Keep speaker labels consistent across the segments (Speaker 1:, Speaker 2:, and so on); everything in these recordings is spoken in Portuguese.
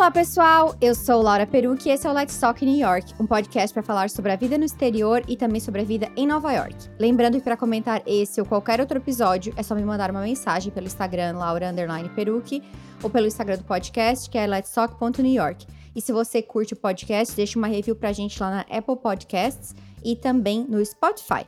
Speaker 1: Olá, pessoal! Eu sou Laura Perucci e esse é o Let's Talk New York, um podcast para falar sobre a vida no exterior e também sobre a vida em Nova York. Lembrando que para comentar esse ou qualquer outro episódio, é só me mandar uma mensagem pelo Instagram Laura Perucci ou pelo Instagram do podcast, que é letstalk.newyork. E se você curte o podcast, deixa uma review pra gente lá na Apple Podcasts e também no Spotify.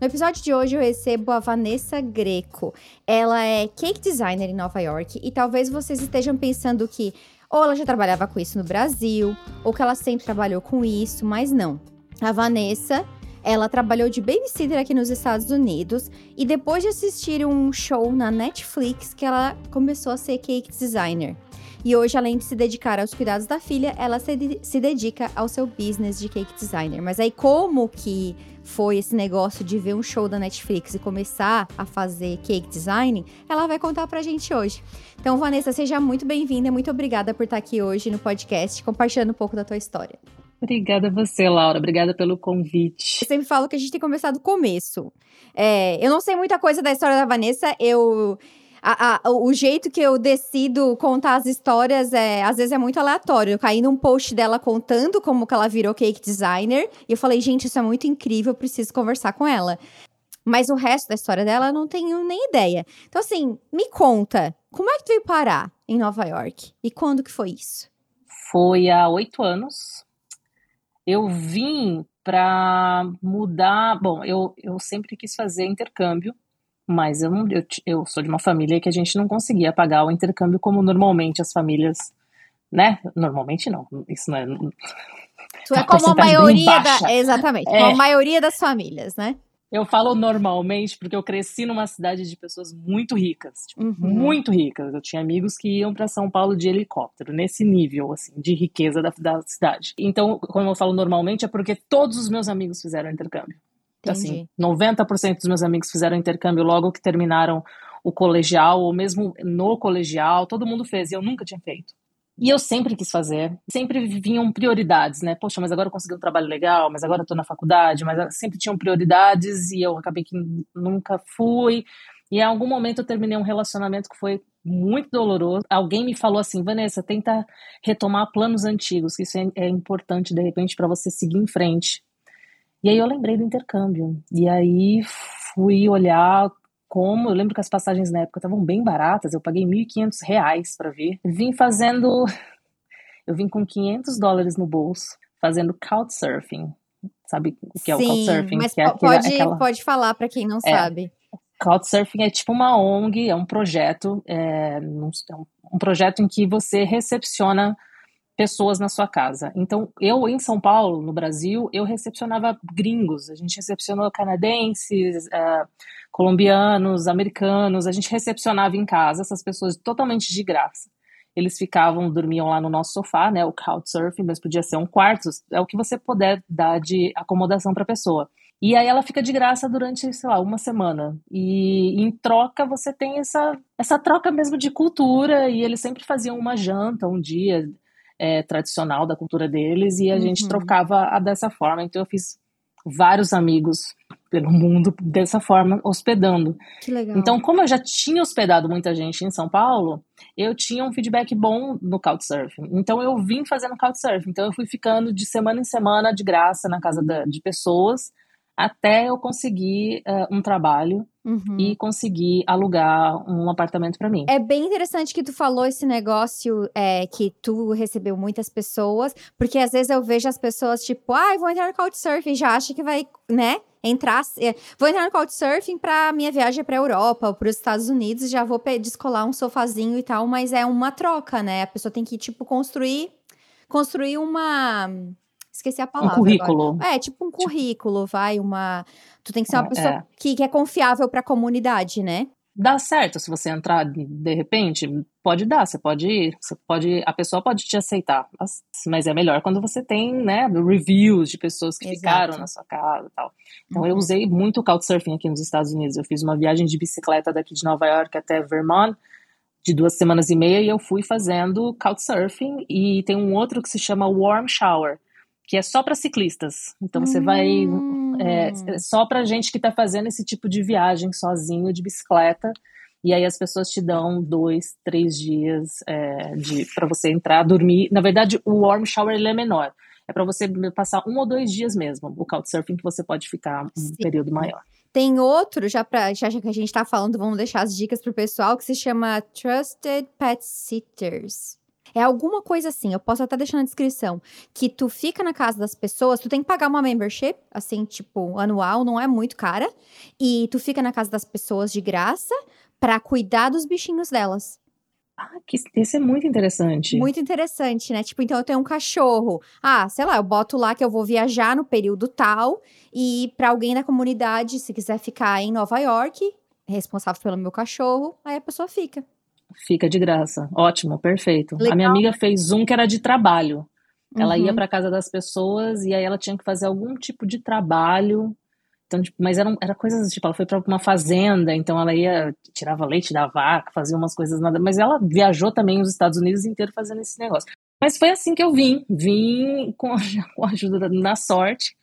Speaker 1: No episódio de hoje eu recebo a Vanessa Greco. Ela é cake designer em Nova York e talvez vocês estejam pensando que ou ela já trabalhava com isso no Brasil, ou que ela sempre trabalhou com isso, mas não. A Vanessa, ela trabalhou de babysitter aqui nos Estados Unidos e depois de assistir um show na Netflix que ela começou a ser cake designer. E hoje, além de se dedicar aos cuidados da filha, ela se, se dedica ao seu business de cake designer. Mas aí, como que foi esse negócio de ver um show da Netflix e começar a fazer cake design, ela vai contar pra gente hoje. Então, Vanessa, seja muito bem-vinda, muito obrigada por estar aqui hoje no podcast, compartilhando um pouco da tua história.
Speaker 2: Obrigada a você, Laura. Obrigada pelo convite.
Speaker 1: Eu sempre falo que a gente tem que começar do começo. É, eu não sei muita coisa da história da Vanessa. Eu a, a, o jeito que eu decido contar as histórias é, às vezes é muito aleatório. Eu caí num post dela contando como que ela virou cake designer e eu falei, gente, isso é muito incrível, eu preciso conversar com ela. Mas o resto da história dela eu não tenho nem ideia. Então, assim, me conta, como é que tu veio parar em Nova York? E quando que foi isso?
Speaker 2: Foi há oito anos. Eu vim para mudar. Bom, eu, eu sempre quis fazer intercâmbio mas eu, não, eu, eu sou de uma família que a gente não conseguia pagar o intercâmbio como normalmente as famílias, né? Normalmente não, isso não é.
Speaker 1: Tu é como a maioria da. Exatamente, é. como a maioria das famílias, né?
Speaker 2: Eu falo normalmente porque eu cresci numa cidade de pessoas muito ricas, tipo, uhum. muito ricas. Eu tinha amigos que iam para São Paulo de helicóptero, nesse nível assim de riqueza da, da cidade. Então, como eu falo normalmente, é porque todos os meus amigos fizeram intercâmbio. Assim, 90% dos meus amigos fizeram intercâmbio logo que terminaram o colegial, ou mesmo no colegial, todo mundo fez, e eu nunca tinha feito. E eu sempre quis fazer, sempre vinham prioridades, né? Poxa, mas agora eu consegui um trabalho legal, mas agora eu tô na faculdade, mas sempre tinham prioridades e eu acabei que nunca fui. E em algum momento eu terminei um relacionamento que foi muito doloroso. Alguém me falou assim, Vanessa, tenta retomar planos antigos, que isso é, é importante de repente para você seguir em frente. E aí eu lembrei do intercâmbio. E aí fui olhar como. Eu lembro que as passagens na época estavam bem baratas, eu paguei 1.500 reais para ver. Vim fazendo. Eu vim com 500 dólares no bolso, fazendo couchsurfing. Sabe o que é
Speaker 1: Sim,
Speaker 2: o couchsurfing?
Speaker 1: Mas
Speaker 2: é
Speaker 1: pode, aquela... pode falar para quem não é, sabe.
Speaker 2: Couchsurfing é tipo uma ONG, é um projeto, é, é um projeto em que você recepciona pessoas na sua casa. Então, eu em São Paulo, no Brasil, eu recepcionava gringos, a gente recepcionou canadenses, uh, colombianos, americanos, a gente recepcionava em casa essas pessoas totalmente de graça. Eles ficavam, dormiam lá no nosso sofá, né, o couchsurfing, mas podia ser um quarto, é o que você puder dar de acomodação para a pessoa. E aí ela fica de graça durante, sei lá, uma semana. E em troca você tem essa, essa troca mesmo de cultura, e eles sempre faziam uma janta um dia, é, tradicional da cultura deles e a uhum. gente trocava dessa forma. Então eu fiz vários amigos pelo mundo dessa forma, hospedando.
Speaker 1: Que legal.
Speaker 2: Então, como eu já tinha hospedado muita gente em São Paulo, eu tinha um feedback bom no Couchsurfing. Então, eu vim fazendo Couchsurfing. Então, eu fui ficando de semana em semana de graça na casa de pessoas até eu conseguir uh, um trabalho uhum. e conseguir alugar um apartamento para mim.
Speaker 1: É bem interessante que tu falou esse negócio é, que tu recebeu muitas pessoas, porque às vezes eu vejo as pessoas tipo, ah, vou entrar no Couchsurfing, já acha que vai, né? Entrar, é, vou entrar no Couchsurfing para minha viagem para Europa ou para os Estados Unidos, já vou descolar um sofazinho e tal, mas é uma troca, né? A pessoa tem que tipo construir construir uma Esqueci a palavra.
Speaker 2: Um currículo.
Speaker 1: Agora. É, tipo um tipo currículo, vai, uma. Tu tem que ser uma é, pessoa é. que, que é confiável para a comunidade, né?
Speaker 2: Dá certo se você entrar de repente, pode dar, você pode ir, você pode, a pessoa pode te aceitar, mas, mas é melhor quando você tem, né, reviews de pessoas que Exato. ficaram na sua casa e tal. Então uhum. eu usei muito o Couchsurfing aqui nos Estados Unidos. Eu fiz uma viagem de bicicleta daqui de Nova York até Vermont de duas semanas e meia e eu fui fazendo Couchsurfing e tem um outro que se chama Warm Shower que é só para ciclistas. Então você hum. vai é, é, só para gente que está fazendo esse tipo de viagem sozinho de bicicleta. E aí as pessoas te dão dois, três dias é, de para você entrar, dormir. Na verdade, o warm shower ele é menor. É para você passar um ou dois dias mesmo. O couchsurfing que você pode ficar um Sim. período maior.
Speaker 1: Tem outro, já, pra, já que a gente está falando, vamos deixar as dicas pro pessoal, que se chama Trusted Pet Sitters. É alguma coisa assim, eu posso até deixar na descrição, que tu fica na casa das pessoas, tu tem que pagar uma membership, assim, tipo, anual, não é muito cara, e tu fica na casa das pessoas de graça para cuidar dos bichinhos delas.
Speaker 2: Ah, que, isso é muito interessante.
Speaker 1: Muito interessante, né? Tipo, então eu tenho um cachorro. Ah, sei lá, eu boto lá que eu vou viajar no período tal e para alguém da comunidade, se quiser ficar em Nova York, responsável pelo meu cachorro, aí a pessoa fica.
Speaker 2: Fica de graça. Ótimo, perfeito. Legal. A minha amiga fez um que era de trabalho. Ela uhum. ia para casa das pessoas e aí ela tinha que fazer algum tipo de trabalho. Então, tipo, mas eram era coisas, tipo, ela foi para uma fazenda, então ela ia, tirava leite da vaca, fazia umas coisas nada. Mas ela viajou também os Estados Unidos inteiro fazendo esse negócio. Mas foi assim que eu vim. Vim com a, com a ajuda, na sorte.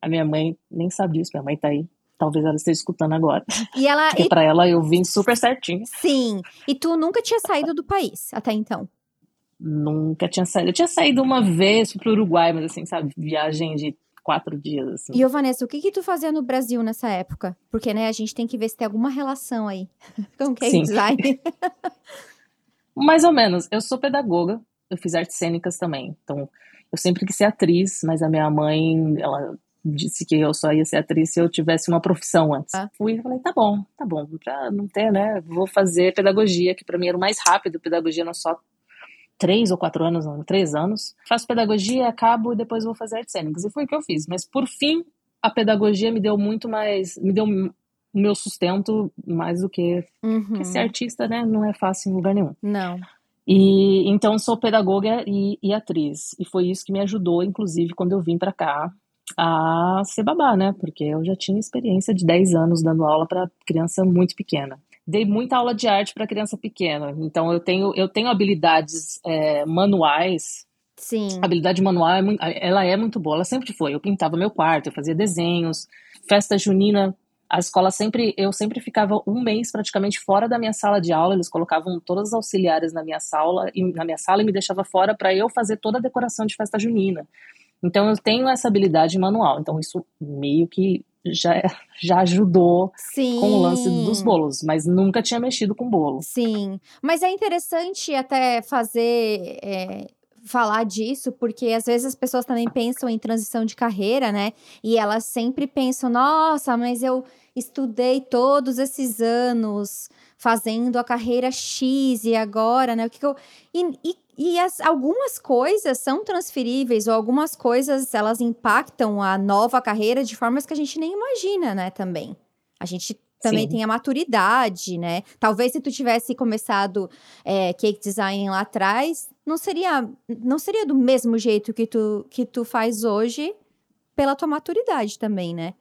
Speaker 2: A minha mãe nem sabe disso, minha mãe tá aí Talvez ela esteja escutando agora.
Speaker 1: E ela.
Speaker 2: Porque e... pra ela eu vim super certinho.
Speaker 1: Sim. E tu nunca tinha saído do país até então?
Speaker 2: Nunca tinha saído. Eu tinha saído uma vez pro Uruguai, mas assim, sabe, viagem de quatro dias, assim.
Speaker 1: E, ô Vanessa, o que que tu fazia no Brasil nessa época? Porque, né, a gente tem que ver se tem alguma relação aí com que Sim. design.
Speaker 2: Mais ou menos. Eu sou pedagoga, eu fiz artes cênicas também. Então, eu sempre quis ser atriz, mas a minha mãe, ela disse que eu só ia ser atriz se eu tivesse uma profissão antes. Ah. Fui e falei, tá bom, tá bom, pra não ter, né, vou fazer pedagogia, que para mim era o mais rápido, pedagogia não só três ou quatro anos, não, três anos. Faço pedagogia, acabo e depois vou fazer artes cênicas. E foi o que eu fiz. Mas por fim, a pedagogia me deu muito mais, me deu o meu sustento mais do que, uhum. porque ser artista, né, não é fácil em lugar nenhum.
Speaker 1: Não.
Speaker 2: E então sou pedagoga e, e atriz. E foi isso que me ajudou, inclusive, quando eu vim para cá, a ser babá, né? Porque eu já tinha experiência de 10 anos dando aula para criança muito pequena. Dei muita aula de arte para criança pequena, então eu tenho, eu tenho habilidades é, manuais.
Speaker 1: Sim.
Speaker 2: A habilidade manual, é ela é muito boa, ela sempre foi. Eu pintava meu quarto, eu fazia desenhos, festa junina, a escola sempre, eu sempre ficava um mês praticamente fora da minha sala de aula. Eles colocavam todas as auxiliares na minha sala e na minha sala e me deixava fora para eu fazer toda a decoração de festa junina. Então eu tenho essa habilidade manual. Então isso meio que já, já ajudou
Speaker 1: Sim.
Speaker 2: com o lance dos bolos, mas nunca tinha mexido com bolo.
Speaker 1: Sim, mas é interessante até fazer. É, falar disso, porque às vezes as pessoas também pensam em transição de carreira, né? E elas sempre pensam, nossa, mas eu estudei todos esses anos fazendo a carreira X e agora, né? O que, que eu. E, e e as, algumas coisas são transferíveis, ou algumas coisas elas impactam a nova carreira de formas que a gente nem imagina, né, também. A gente também Sim. tem a maturidade, né? Talvez se tu tivesse começado é, cake design lá atrás, não seria, não seria do mesmo jeito que tu, que tu faz hoje, pela tua maturidade também, né?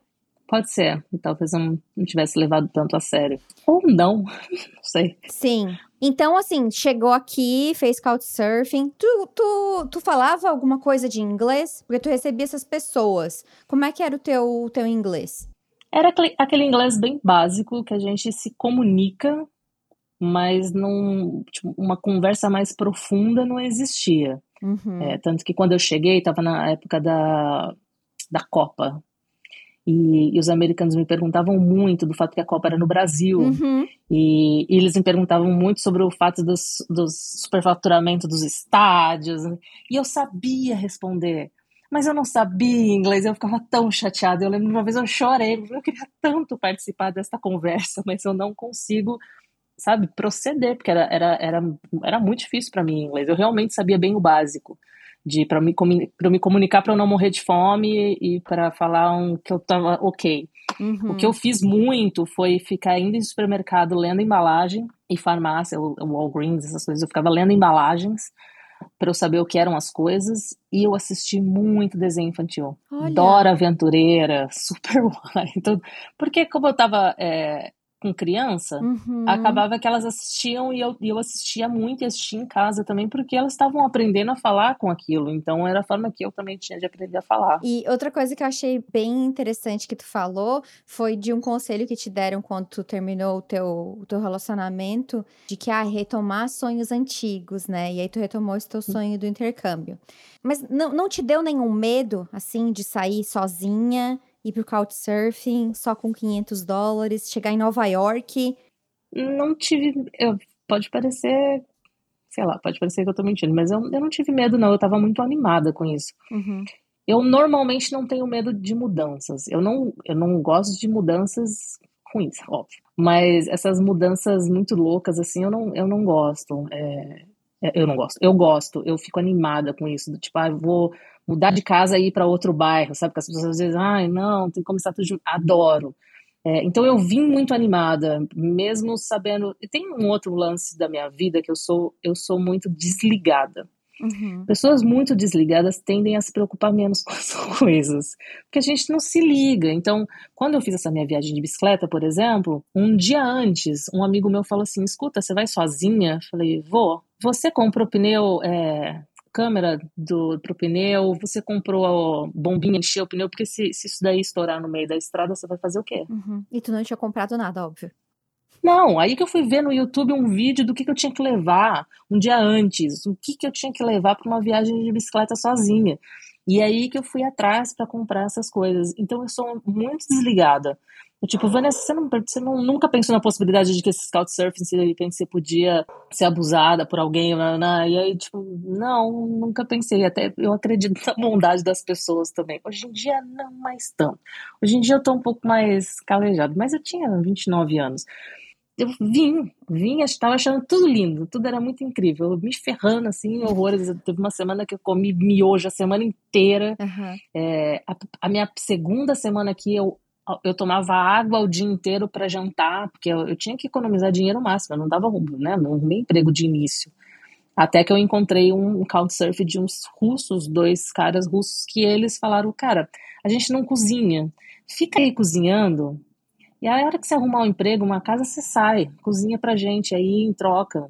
Speaker 2: Pode ser. Talvez eu não tivesse levado tanto a sério. Ou não, não sei.
Speaker 1: Sim. Então, assim, chegou aqui, fez couchsurfing. Tu, tu, tu falava alguma coisa de inglês? Porque tu recebia essas pessoas. Como é que era o teu, teu inglês?
Speaker 2: Era aquele inglês bem básico, que a gente se comunica, mas não, tipo, uma conversa mais profunda não existia. Uhum. É, tanto que quando eu cheguei, estava na época da, da Copa e, e, os americanos me perguntavam muito do fato que a Copa era no Brasil.
Speaker 1: Uhum.
Speaker 2: E, e, eles me perguntavam muito sobre o fato dos, dos superfaturamento dos estádios. E eu sabia responder. Mas eu não sabia inglês, eu ficava tão chateada. Eu lembro uma vez eu chorei, eu queria tanto participar dessa conversa, mas eu não consigo, sabe, proceder, porque era, era, era, era muito difícil para mim inglês. Eu realmente sabia bem o básico de para me, pra me comunicar para eu não morrer de fome e para falar um, que eu tava ok. Uhum. O que eu fiz muito foi ficar indo em supermercado lendo embalagem e farmácia, o, o Walgreens, essas coisas. Eu ficava lendo embalagens para eu saber o que eram as coisas e eu assisti muito desenho infantil. Olha. Dora Aventureira, Super Why, então, porque como eu tava é, com criança, uhum. acabava que elas assistiam e eu, eu assistia muito e assistia em casa também, porque elas estavam aprendendo a falar com aquilo. Então era a forma que eu também tinha de aprender a falar.
Speaker 1: E outra coisa que eu achei bem interessante que tu falou foi de um conselho que te deram quando tu terminou o teu, o teu relacionamento, de que, ah, retomar sonhos antigos, né? E aí tu retomou esse teu sonho do intercâmbio. Mas não, não te deu nenhum medo, assim, de sair sozinha ir pro Couchsurfing só com 500 dólares, chegar em Nova York?
Speaker 2: Não tive. Eu, pode parecer. Sei lá, pode parecer que eu tô mentindo, mas eu, eu não tive medo, não. Eu tava muito animada com isso. Uhum. Eu normalmente não tenho medo de mudanças. Eu não, eu não gosto de mudanças ruins, óbvio. Mas essas mudanças muito loucas, assim, eu não, eu não gosto. É, é eu não gosto. Eu gosto, eu fico animada com isso. Tipo, ah, vou mudar de casa e ir para outro bairro, sabe? Porque as pessoas às vezes, ai, não, tem que começar tudo junto. Adoro. É, então eu vim muito animada, mesmo sabendo. E tem um outro lance da minha vida que eu sou, eu sou muito desligada. Uhum. Pessoas muito desligadas tendem a se preocupar menos com as coisas, porque a gente não se liga. Então, quando eu fiz essa minha viagem de bicicleta, por exemplo, um dia antes, um amigo meu falou assim: Escuta, você vai sozinha? Eu falei: Vou. Você comprou pneu é, câmera do, pro pneu, você comprou a bombinha, encheu o pneu, porque se, se isso daí estourar no meio da estrada, você vai fazer o quê?
Speaker 1: Uhum. E tu não tinha comprado nada, óbvio.
Speaker 2: Não, aí que eu fui ver no YouTube um vídeo do que, que eu tinha que levar um dia antes, o que, que eu tinha que levar para uma viagem de bicicleta sozinha. E aí que eu fui atrás para comprar essas coisas. Então eu sou muito desligada. Tipo, Vanessa, você, não, você não, nunca pensou na possibilidade de que esse Couchsurfing, se de repente você podia ser abusada por alguém, e aí, tipo, não, nunca pensei. Até eu acredito na bondade das pessoas também. Hoje em dia, não mais tanto. Hoje em dia eu tô um pouco mais calejado, mas eu tinha 29 anos. Eu vim, vim, estava achando tudo lindo, tudo era muito incrível. Eu me ferrando assim, horrores. Teve uma semana que eu comi miojo a semana inteira. Uhum. É, a, a minha segunda semana aqui, eu eu tomava água o dia inteiro para jantar, porque eu, eu, tinha que economizar dinheiro máximo, eu não dava né, não arrumei emprego de início. Até que eu encontrei um, um couchsurf de uns russos, dois caras russos, que eles falaram, cara, a gente não cozinha, fica aí cozinhando, e aí a hora que você arrumar um emprego, uma casa, você sai, cozinha pra gente aí em troca.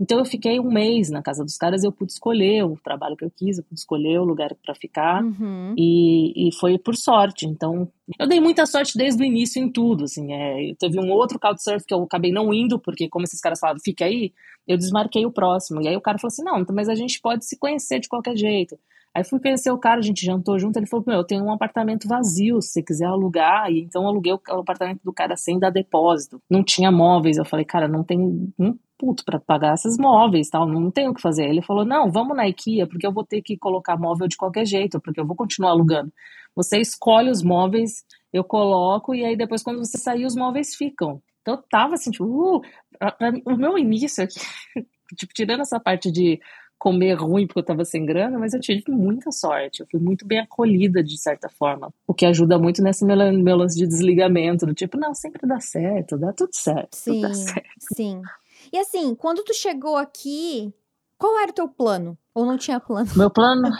Speaker 2: Então eu fiquei um mês na casa dos caras, eu pude escolher o trabalho que eu quis, eu pude escolher o lugar para ficar uhum. e, e foi por sorte. Então eu dei muita sorte desde o início em tudo. Assim, é, teve um outro couchsurf que eu acabei não indo porque como esses caras falaram, fica aí, eu desmarquei o próximo. E aí o cara falou assim, não, mas a gente pode se conhecer de qualquer jeito. Aí fui conhecer o cara, a gente jantou junto, ele falou, meu, eu tenho um apartamento vazio, se você quiser alugar, e então aluguei o apartamento do cara sem dar depósito. Não tinha móveis, eu falei, cara, não tem um puto para pagar esses móveis, tal, não tenho o que fazer. Ele falou: "Não, vamos na IKEA, porque eu vou ter que colocar móvel de qualquer jeito, porque eu vou continuar alugando. Você escolhe os móveis, eu coloco e aí depois quando você sair os móveis ficam". Então eu tava assim, tipo, uh, o meu início aqui, tipo, tirando essa parte de comer ruim porque eu tava sem grana, mas eu tive muita sorte. Eu fui muito bem acolhida de certa forma. O que ajuda muito nesse meu, meu lance de desligamento, do tipo, não, sempre dá certo, dá tudo certo.
Speaker 1: Sim,
Speaker 2: tudo certo.
Speaker 1: sim. E assim, quando tu chegou aqui, qual era o teu plano? Ou não tinha plano?
Speaker 2: Meu plano.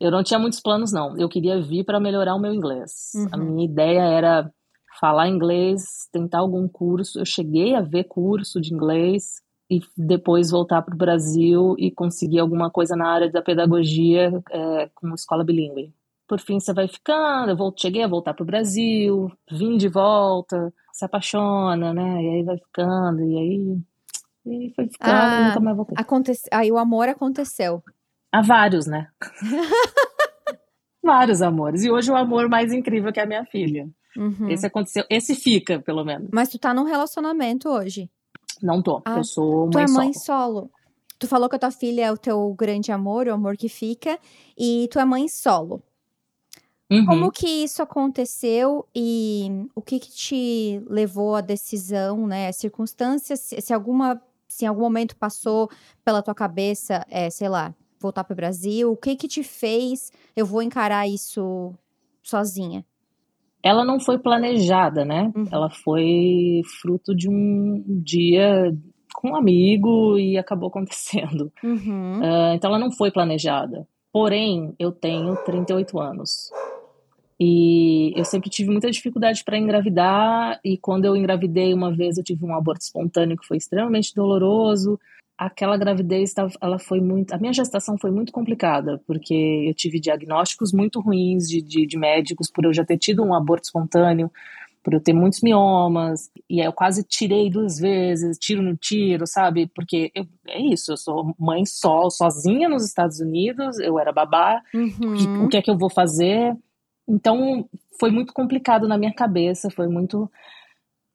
Speaker 2: eu não tinha muitos planos, não. Eu queria vir para melhorar o meu inglês. Uhum. A minha ideia era falar inglês, tentar algum curso. Eu cheguei a ver curso de inglês e depois voltar para o Brasil e conseguir alguma coisa na área da pedagogia é, com escola bilíngue. Por fim, você vai ficando. Eu cheguei a voltar para o Brasil, vim de volta, se apaixona, né? E aí vai ficando, e aí e foi ficando ah, e nunca mais voltei.
Speaker 1: Acontece... Aí o amor aconteceu.
Speaker 2: Há vários, né? vários amores. E hoje o amor mais incrível que é a minha filha. Uhum. Esse aconteceu, esse fica, pelo menos.
Speaker 1: Mas tu tá num relacionamento hoje?
Speaker 2: Não tô. Ah, eu sou mãe
Speaker 1: tu é mãe
Speaker 2: solo.
Speaker 1: solo. Tu falou que a tua filha é o teu grande amor, o amor que fica, e tu é mãe solo. Uhum. Como que isso aconteceu e o que, que te levou à decisão, né? Circunstâncias, se, se alguma se em algum momento passou pela tua cabeça, é, sei lá, voltar para o Brasil, o que que te fez eu vou encarar isso sozinha?
Speaker 2: Ela não foi planejada, né? Uhum. Ela foi fruto de um dia com um amigo e acabou acontecendo. Uhum. Uh, então ela não foi planejada. Porém, eu tenho 38 anos. E eu sempre tive muita dificuldade para engravidar, e quando eu engravidei uma vez, eu tive um aborto espontâneo que foi extremamente doloroso. Aquela gravidez, ela foi muito. A minha gestação foi muito complicada, porque eu tive diagnósticos muito ruins de, de, de médicos por eu já ter tido um aborto espontâneo por eu ter muitos miomas, e aí eu quase tirei duas vezes, tiro no tiro, sabe? Porque eu, é isso, eu sou mãe só, sozinha nos Estados Unidos, eu era babá, uhum. o que é que eu vou fazer? Então, foi muito complicado na minha cabeça, foi muito...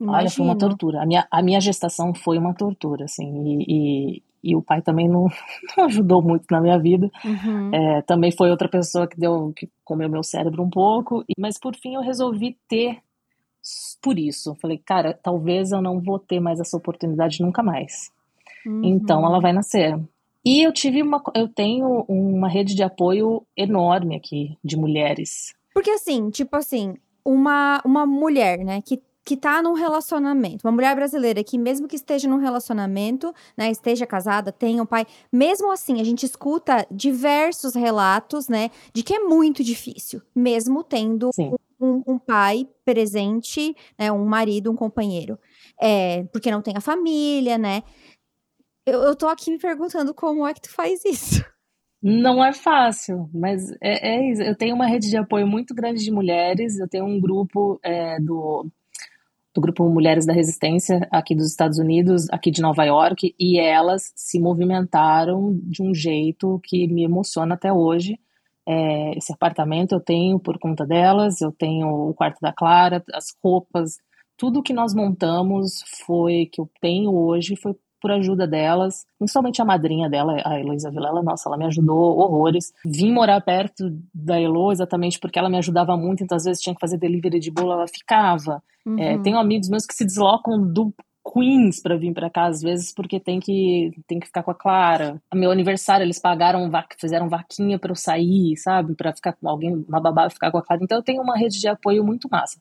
Speaker 2: Olha, foi uma tortura. A minha, a minha gestação foi uma tortura, assim, e, e, e o pai também não, não, ajudou muito na minha vida. Uhum. É, também foi outra pessoa que deu, que comeu meu cérebro um pouco, mas por fim eu resolvi ter por isso. Falei, cara, talvez eu não vou ter mais essa oportunidade nunca mais. Uhum. Então ela vai nascer. E eu tive uma, eu tenho uma rede de apoio enorme aqui de mulheres.
Speaker 1: Porque assim, tipo assim, uma, uma mulher, né, que que tá num relacionamento, uma mulher brasileira que mesmo que esteja num relacionamento, né, esteja casada, tenha um pai, mesmo assim a gente escuta diversos relatos, né, de que é muito difícil, mesmo tendo um, um pai presente, né, um marido, um companheiro. É, porque não tem a família, né? Eu, eu tô aqui me perguntando como é que tu faz isso.
Speaker 2: Não é fácil, mas é, é isso. Eu tenho uma rede de apoio muito grande de mulheres. Eu tenho um grupo é, do, do grupo Mulheres da Resistência aqui dos Estados Unidos, aqui de Nova York, e elas se movimentaram de um jeito que me emociona até hoje. É, esse apartamento eu tenho por conta delas, eu tenho o quarto da Clara, as roupas, tudo que nós montamos foi que eu tenho hoje foi por ajuda delas, principalmente a madrinha dela, a Heloísa Vilela, nossa, ela me ajudou horrores. Vim morar perto da Elo exatamente porque ela me ajudava muito, então às vezes tinha que fazer delivery de bolo, ela ficava. Uhum. É, tenho amigos meus que se deslocam do Queens para vir para cá às vezes porque tem que tem que ficar com a Clara. A meu aniversário eles pagaram fizeram vaquinha para eu sair, sabe, para ficar com alguém, uma babá ficar com a Clara. Então eu tenho uma rede de apoio muito massa.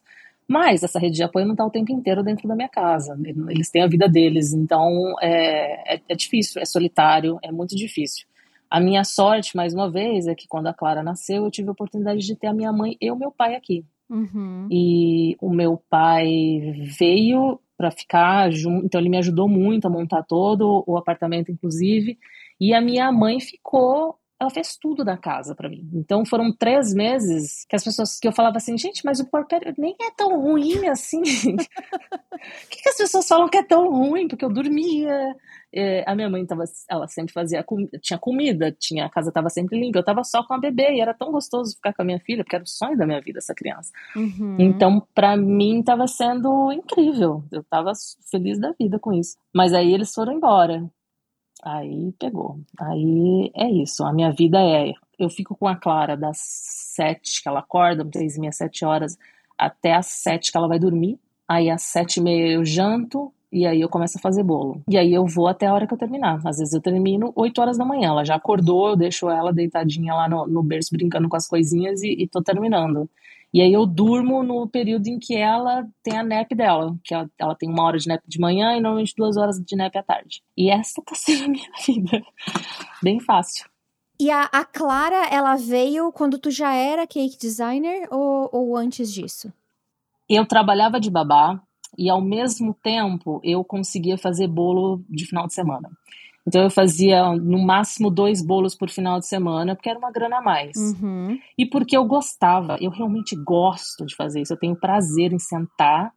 Speaker 2: Mas essa rede de apoio não está o tempo inteiro dentro da minha casa. Eles têm a vida deles, então é, é, é difícil, é solitário, é muito difícil. A minha sorte, mais uma vez, é que quando a Clara nasceu, eu tive a oportunidade de ter a minha mãe e o meu pai aqui. Uhum. E o meu pai veio para ficar junto. Então ele me ajudou muito a montar todo o apartamento, inclusive. E a minha mãe ficou ela fez tudo da casa para mim. Então foram três meses que as pessoas que eu falava assim, gente, mas o porpério nem é tão ruim assim. O que, que, as pessoas falam que é tão ruim? Porque eu dormia. É, a minha mãe tava, ela sempre fazia tinha comida, tinha a casa estava sempre limpa. Eu estava só com a bebê e era tão gostoso ficar com a minha filha, porque era o sonho da minha vida essa criança. Uhum. Então para mim estava sendo incrível. Eu estava feliz da vida com isso. Mas aí eles foram embora. Aí pegou. Aí é isso. A minha vida é. Eu fico com a Clara das sete que ela acorda, seis e meia, sete horas, até as sete que ela vai dormir. Aí às sete e meia eu janto, e aí eu começo a fazer bolo. E aí eu vou até a hora que eu terminar. Às vezes eu termino 8 horas da manhã. Ela já acordou, eu deixo ela deitadinha lá no, no berço brincando com as coisinhas e, e tô terminando. E aí eu durmo no período em que ela tem a nap dela, que ela, ela tem uma hora de nap de manhã e normalmente duas horas de nap à tarde. E essa tá sendo a minha vida. Bem fácil.
Speaker 1: E a, a Clara, ela veio quando tu já era cake designer ou, ou antes disso?
Speaker 2: Eu trabalhava de babá e ao mesmo tempo eu conseguia fazer bolo de final de semana. Então eu fazia no máximo dois bolos por final de semana, porque era uma grana a mais. Uhum. E porque eu gostava, eu realmente gosto de fazer isso. Eu tenho prazer em sentar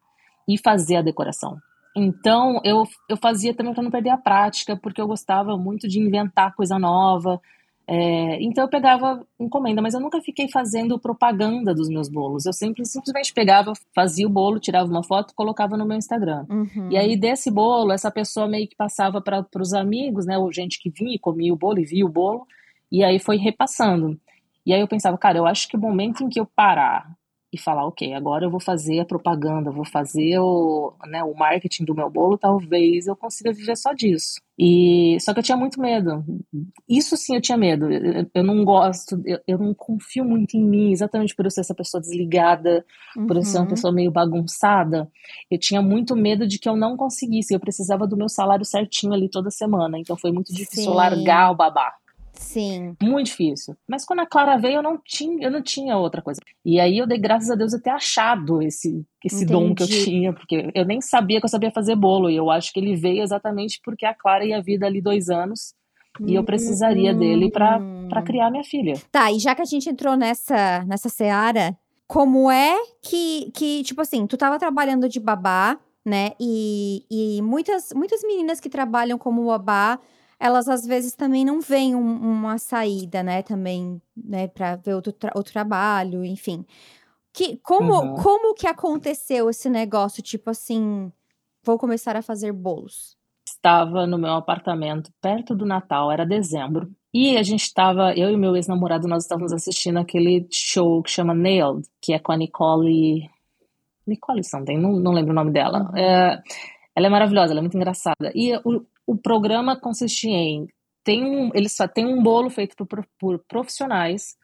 Speaker 2: e fazer a decoração. Então eu, eu fazia também para não perder a prática, porque eu gostava muito de inventar coisa nova, é, então eu pegava encomenda, mas eu nunca fiquei fazendo propaganda dos meus bolos. Eu sempre simplesmente pegava, fazia o bolo, tirava uma foto, colocava no meu Instagram. Uhum. E aí desse bolo, essa pessoa meio que passava para os amigos, né, ou gente que vinha e comia o bolo e via o bolo, e aí foi repassando. E aí eu pensava, cara, eu acho que o momento em que eu parar e falar, ok, agora eu vou fazer a propaganda, vou fazer o, né, o marketing do meu bolo, talvez eu consiga viver só disso. E só que eu tinha muito medo. Isso sim eu tinha medo. Eu, eu não gosto, eu, eu, não confio muito em mim, exatamente por eu ser essa pessoa desligada, uhum. por eu ser uma uhum. pessoa meio bagunçada. Eu tinha muito medo de que eu não conseguisse. Eu precisava do meu salário certinho ali toda semana. Então foi muito difícil sim. largar o babá.
Speaker 1: Sim.
Speaker 2: Muito difícil. Mas quando a Clara veio, eu não tinha, eu não tinha outra coisa. E aí eu dei graças a Deus eu ter achado esse, esse dom que eu tinha, porque eu nem sabia que eu sabia fazer bolo. E eu acho que ele veio exatamente porque a Clara ia vir dali dois anos. E eu precisaria hum. dele para criar minha filha.
Speaker 1: Tá, e já que a gente entrou nessa, nessa seara, como é que, que, tipo assim, tu tava trabalhando de babá, né? E, e muitas, muitas meninas que trabalham como babá, elas às vezes também não veem um, uma saída, né? Também, né? Pra ver outro, tra outro trabalho, enfim. Que, como, uhum. como que aconteceu esse negócio, tipo assim, vou começar a fazer bolos?
Speaker 2: Estava no meu apartamento perto do Natal, era dezembro. E a gente estava, eu e meu ex-namorado, nós estávamos assistindo aquele show que chama Nailed, que é com a Nicole. Nicole something, não, não lembro o nome dela. Uhum. É, ela é maravilhosa, ela é muito engraçada. E o, o programa consistia em. Tem um, eles só tem um bolo feito por, por profissionais,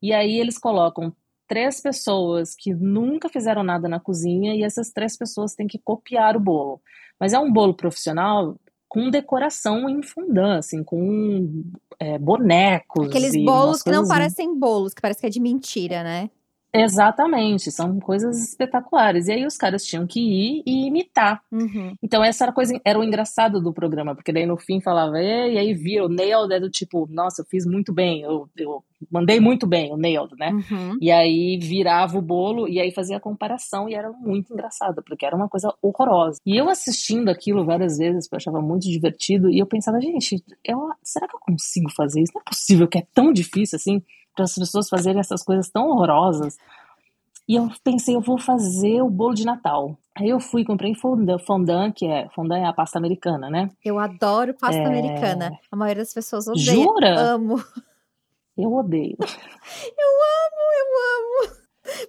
Speaker 2: e aí eles colocam três pessoas que nunca fizeram nada na cozinha, e essas três pessoas têm que copiar o bolo. Mas é um bolo profissional com decoração em fondant, assim, com é, bonecos.
Speaker 1: Aqueles bolos que não parecem bolos, que parece que é de mentira, né?
Speaker 2: Exatamente, são coisas espetaculares. E aí os caras tinham que ir e imitar. Uhum. Então essa era, coisa, era o engraçado do programa, porque daí no fim falava, e, aí vira o nailed, é do tipo, nossa, eu fiz muito bem, eu, eu mandei muito bem o nailed, né? Uhum. E aí virava o bolo e aí fazia a comparação e era muito engraçado, porque era uma coisa horrorosa. E eu assistindo aquilo várias vezes, eu achava muito divertido, e eu pensava, gente, eu, será que eu consigo fazer isso? Não é possível que é tão difícil assim para as pessoas fazerem essas coisas tão horrorosas. E eu pensei, eu vou fazer o bolo de Natal. Aí eu fui, comprei fondant, fondant que é fondant é a pasta americana, né?
Speaker 1: Eu adoro pasta é... americana. A maioria das pessoas odeia.
Speaker 2: Jura?
Speaker 1: Amo.
Speaker 2: Eu odeio.
Speaker 1: eu amo, eu amo.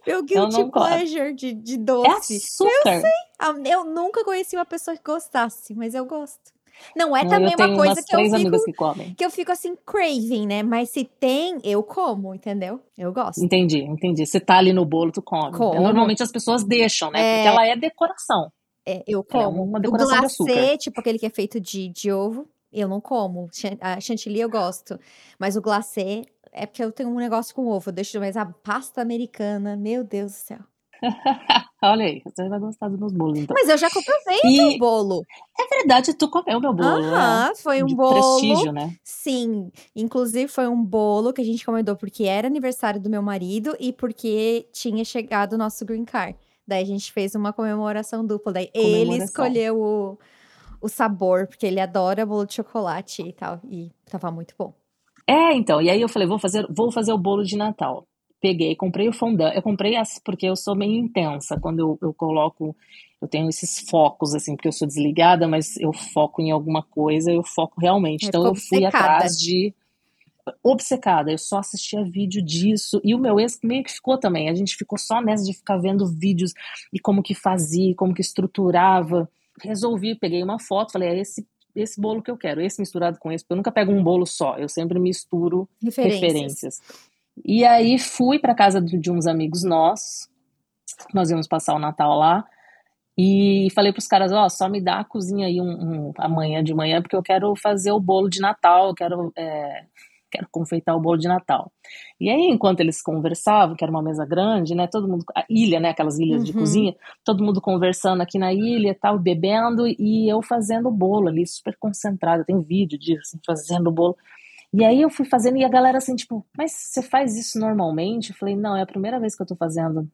Speaker 1: Meu guilty pleasure de, de doce.
Speaker 2: É açúcar.
Speaker 1: Eu sei. Ah, eu nunca conheci uma pessoa que gostasse, mas eu gosto. Não é também uma coisa que eu fico
Speaker 2: que,
Speaker 1: que, eu fico assim craving, né? Mas se tem, eu como, entendeu? Eu gosto.
Speaker 2: Entendi, entendi. Se tá ali no bolo, tu come. Como? Normalmente as pessoas deixam, né? É... Porque ela é decoração.
Speaker 1: É, eu como. É uma decoração o glacê, tipo aquele que é feito de, de ovo, eu não como. A chantilly eu gosto. Mas o glacê é porque eu tenho um negócio com ovo. Eu deixo mais a pasta americana. Meu Deus do céu.
Speaker 2: Olha aí, você vai gostar dos meus bolos, então.
Speaker 1: Mas eu já comprovei e... o bolo.
Speaker 2: É verdade, tu comeu meu bolo.
Speaker 1: Aham,
Speaker 2: é,
Speaker 1: foi um
Speaker 2: de
Speaker 1: bolo.
Speaker 2: prestígio, né?
Speaker 1: Sim, inclusive foi um bolo que a gente encomendou porque era aniversário do meu marido e porque tinha chegado o nosso green card. Daí a gente fez uma comemoração dupla. Daí ele escolheu o, o sabor, porque ele adora bolo de chocolate e tal. E tava muito bom.
Speaker 2: É, então. E aí eu falei, vou fazer, vou fazer o bolo de Natal peguei, comprei o fondant. Eu comprei as porque eu sou meio intensa. Quando eu, eu coloco, eu tenho esses focos, assim, porque eu sou desligada, mas eu foco em alguma coisa, eu foco realmente. É, então eu fui atrás de. Obcecada, eu só assistia vídeo disso. E o meu ex meio que ficou também. A gente ficou só nessa de ficar vendo vídeos e como que fazia, como que estruturava. Resolvi, peguei uma foto, falei, é esse esse bolo que eu quero, esse misturado com esse, porque eu nunca pego um bolo só, eu sempre misturo referências. referências. E aí fui para casa de uns amigos nossos, nós íamos passar o Natal lá, e falei para os caras, ó, oh, só me dá a cozinha aí um, um, amanhã de manhã, porque eu quero fazer o bolo de Natal, eu quero, é, quero confeitar o bolo de Natal. E aí, enquanto eles conversavam, que era uma mesa grande, né, todo mundo, a ilha, né, aquelas ilhas uhum. de cozinha, todo mundo conversando aqui na ilha, tal, bebendo, e eu fazendo o bolo ali, super concentrado, tem vídeo disso, assim, fazendo o bolo. E aí eu fui fazendo e a galera assim, tipo, mas você faz isso normalmente? Eu falei, não, é a primeira vez que eu tô fazendo.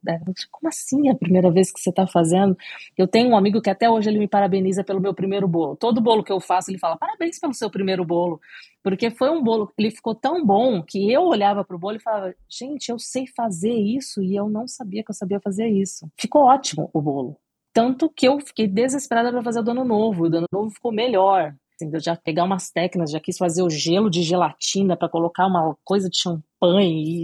Speaker 2: Como assim é a primeira vez que você tá fazendo? Eu tenho um amigo que até hoje ele me parabeniza pelo meu primeiro bolo. Todo bolo que eu faço, ele fala, parabéns pelo seu primeiro bolo. Porque foi um bolo, ele ficou tão bom que eu olhava pro bolo e falava, gente, eu sei fazer isso e eu não sabia que eu sabia fazer isso. Ficou ótimo o bolo. Tanto que eu fiquei desesperada para fazer o dano novo. O dano novo ficou melhor eu já pegar umas técnicas, já quis fazer o gelo de gelatina para colocar uma coisa de champanhe, e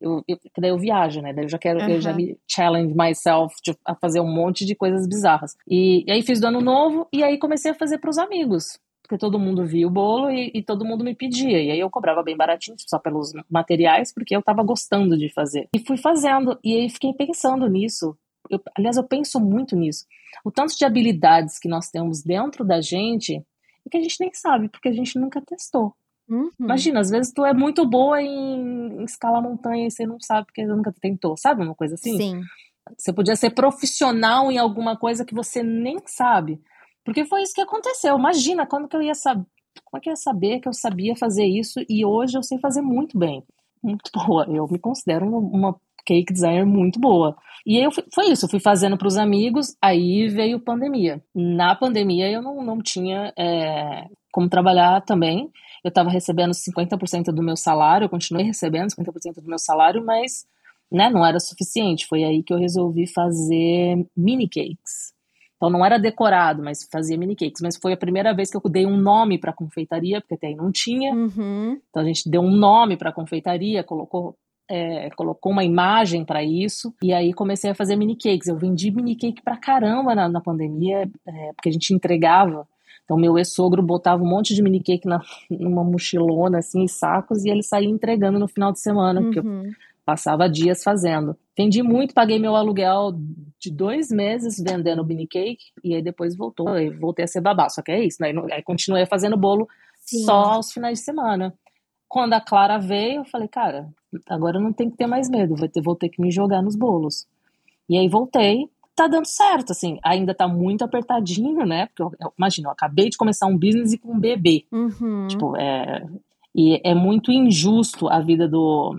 Speaker 2: eu, eu, daí eu viajo, né? Daí eu já quero, uhum. eu já me challenge myself de, a fazer um monte de coisas bizarras. E, e aí fiz do ano novo, e aí comecei a fazer para os amigos porque todo mundo via o bolo e, e, todo mundo me pedia. E aí eu cobrava bem baratinho, só pelos materiais, porque eu tava gostando de fazer. E fui fazendo, e aí fiquei pensando nisso. Eu, aliás, eu penso muito nisso. O tanto de habilidades que nós temos dentro da gente que a gente nem sabe, porque a gente nunca testou. Uhum. Imagina, às vezes tu é muito boa em, em escalar montanha e você não sabe porque nunca tentou, sabe? Uma coisa assim?
Speaker 1: Sim.
Speaker 2: Você podia ser profissional em alguma coisa que você nem sabe. Porque foi isso que aconteceu. Imagina quando que eu ia saber. Como é que eu ia saber que eu sabia fazer isso e hoje eu sei fazer muito bem. Muito boa. Eu me considero uma cake designer muito boa. E aí eu fui, foi isso, eu fui fazendo para os amigos, aí veio pandemia. Na pandemia eu não, não tinha é, como trabalhar também. Eu estava recebendo 50% do meu salário, eu continuei recebendo 50% do meu salário, mas né, não era suficiente. Foi aí que eu resolvi fazer mini cakes. Então não era decorado, mas fazia mini cakes. Mas foi a primeira vez que eu dei um nome para confeitaria, porque até aí não tinha.
Speaker 1: Uhum.
Speaker 2: Então a gente deu um nome para confeitaria, colocou é, colocou uma imagem para isso, e aí comecei a fazer mini cakes. Eu vendi mini cake pra caramba na, na pandemia, é, porque a gente entregava. Então, meu ex-sogro botava um monte de mini cake na, numa mochilona, assim, em sacos, e ele saía entregando no final de semana, uhum. porque eu uhum. passava dias fazendo. Vendi muito, paguei meu aluguel de dois meses vendendo mini cake, e aí depois voltou, aí voltei a ser babá. Só que é isso, né? Aí continuei fazendo bolo Sim. só aos finais de semana. Quando a Clara veio, eu falei, cara, agora não tenho que ter mais medo, vou ter, vou ter que me jogar nos bolos. E aí voltei, tá dando certo, assim, ainda tá muito apertadinho, né? Porque eu, eu imagina, eu acabei de começar um business e com um bebê.
Speaker 1: Uhum.
Speaker 2: Tipo, é. E é muito injusto a vida do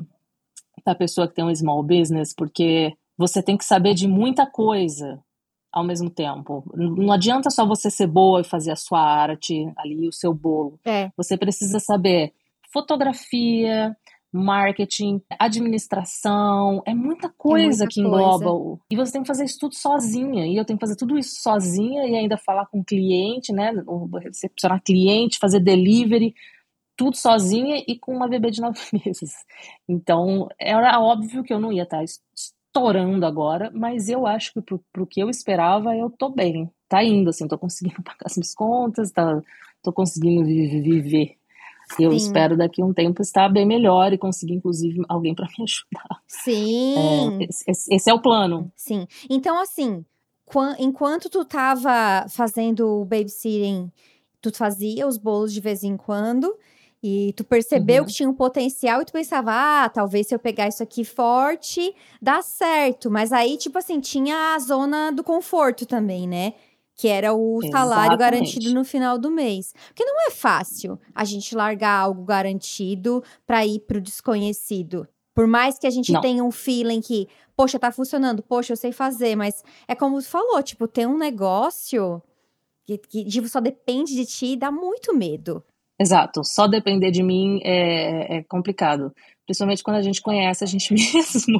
Speaker 2: da pessoa que tem um small business, porque você tem que saber de muita coisa ao mesmo tempo. Não adianta só você ser boa e fazer a sua arte ali, o seu bolo.
Speaker 1: É.
Speaker 2: Você precisa saber fotografia, marketing, administração, é muita coisa é muita que engloba. Coisa. E você tem que fazer isso tudo sozinha. E eu tenho que fazer tudo isso sozinha e ainda falar com o cliente, né? Recepcionar cliente, fazer delivery, tudo sozinha e com uma bebê de nove meses. Então, era óbvio que eu não ia estar estourando agora, mas eu acho que pro, pro que eu esperava, eu tô bem. Tá indo, assim, tô conseguindo pagar as minhas contas, tá, tô conseguindo viver eu Sim. espero daqui a um tempo estar bem melhor e conseguir, inclusive, alguém para me ajudar.
Speaker 1: Sim.
Speaker 2: É, esse, esse, é o plano.
Speaker 1: Sim. Então, assim, enquanto tu tava fazendo o babysitting, tu fazia os bolos de vez em quando. E tu percebeu uhum. que tinha um potencial e tu pensava, ah, talvez se eu pegar isso aqui forte, dá certo. Mas aí, tipo assim, tinha a zona do conforto também, né? Que era o salário Exatamente. garantido no final do mês. Porque não é fácil a gente largar algo garantido para ir pro desconhecido. Por mais que a gente não. tenha um feeling que, poxa, tá funcionando, poxa, eu sei fazer, mas é como você falou, tipo, ter um negócio que, que tipo, só depende de ti dá muito medo.
Speaker 2: Exato, só depender de mim é, é complicado principalmente quando a gente conhece a gente mesmo.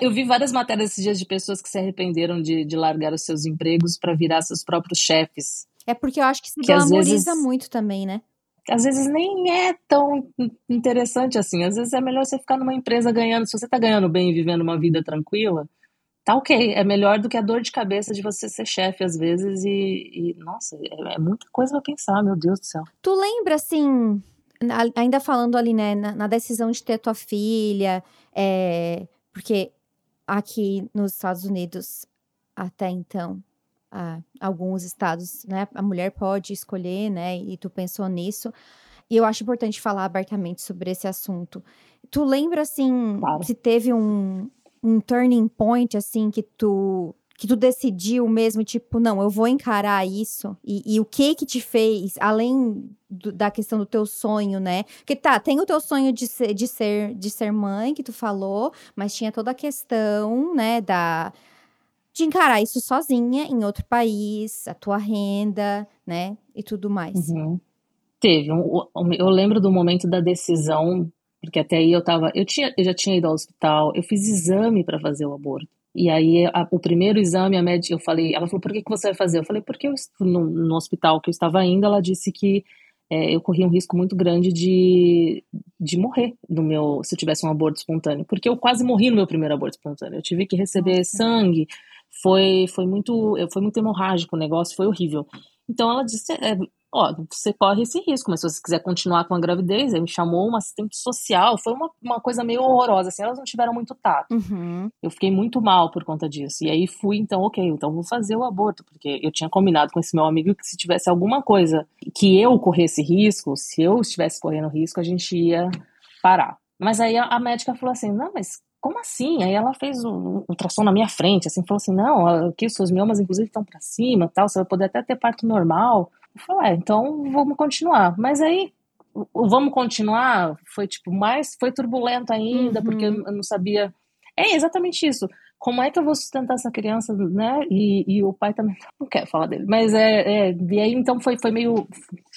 Speaker 2: eu vi várias matérias esses dias de pessoas que se arrependeram de, de largar os seus empregos para virar seus próprios chefes.
Speaker 1: É porque eu acho que se que glamoriza vezes, muito também, né?
Speaker 2: Às vezes nem é tão interessante assim. Às vezes é melhor você ficar numa empresa ganhando. Se você tá ganhando bem e vivendo uma vida tranquila, tá ok. É melhor do que a dor de cabeça de você ser chefe às vezes e, e nossa, é, é muita coisa pra pensar, meu Deus do céu.
Speaker 1: Tu lembra, assim, ainda falando ali, né, na, na, decisão de ter tua filha, é, porque aqui nos Estados Unidos, até então, alguns estados, né, a mulher pode escolher, né, e tu pensou nisso. E eu acho importante falar abertamente sobre esse assunto. Tu lembra, assim, claro. se teve um, um turning point, assim, que tu que tu decidiu mesmo, tipo, não, eu vou encarar isso? E, e o que que te fez, além do, da questão do teu sonho, né? Porque tá, tem o teu sonho de ser, de ser, de ser mãe, que tu falou, mas tinha toda a questão, né, da de encarar isso sozinha em outro país, a tua renda, né, e tudo mais.
Speaker 2: Uhum. Teve, um, um, eu lembro do momento da decisão, porque até aí eu tava, eu tinha, eu já tinha ido ao hospital, eu fiz exame para fazer o aborto. E aí, a, o primeiro exame, a médica, eu falei, ela falou, por que, que você vai fazer? Eu falei, porque eu, no, no hospital que eu estava indo, ela disse que é, eu corria um risco muito grande de, de morrer no meu, se eu tivesse um aborto espontâneo. Porque eu quase morri no meu primeiro aborto espontâneo. Eu tive que receber Nossa. sangue, foi, foi, muito, foi muito hemorrágico o negócio, foi horrível. Então ela disse, é, ó, você corre esse risco, mas se você quiser continuar com a gravidez, aí me chamou uma assistente social, foi uma, uma coisa meio horrorosa, assim, elas não tiveram muito tato.
Speaker 1: Uhum.
Speaker 2: Eu fiquei muito mal por conta disso. E aí fui, então, ok, então vou fazer o aborto, porque eu tinha combinado com esse meu amigo que se tivesse alguma coisa que eu corresse risco, se eu estivesse correndo risco, a gente ia parar. Mas aí a, a médica falou assim: não, mas como assim? Aí ela fez o ultrassom na minha frente, assim, falou assim: não, aqui os seus miomas, inclusive, estão para cima tal, você vai poder até ter parto normal. Eu falei, é, então vamos continuar. Mas aí, o vamos continuar foi, tipo, mais, foi turbulento ainda, uhum. porque eu não sabia. É exatamente isso. Como é que eu vou sustentar essa criança, né? E, e o pai também não quer falar dele. Mas é, é. E aí, então, foi, foi meio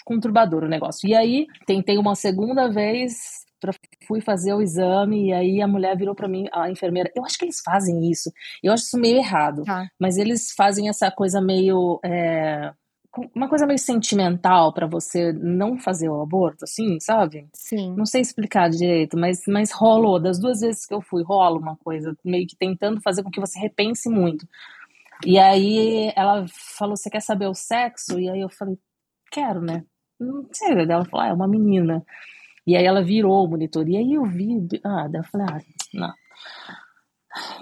Speaker 2: conturbador o negócio. E aí, tentei uma segunda vez, pra, fui fazer o exame e aí a mulher virou para mim, a enfermeira, eu acho que eles fazem isso, eu acho isso meio errado,
Speaker 1: tá.
Speaker 2: mas eles fazem essa coisa meio é, uma coisa meio sentimental para você não fazer o aborto, assim, sabe?
Speaker 1: Sim.
Speaker 2: Não sei explicar direito, mas, mas rolou. Das duas vezes que eu fui, rola uma coisa, meio que tentando fazer com que você repense muito. E aí ela falou: Você quer saber o sexo? E aí eu falei: Quero, né? Não sei. Ela falou: ah, É uma menina. E aí ela virou o monitor. E aí eu vi. Ah, daí eu falei: Ah, não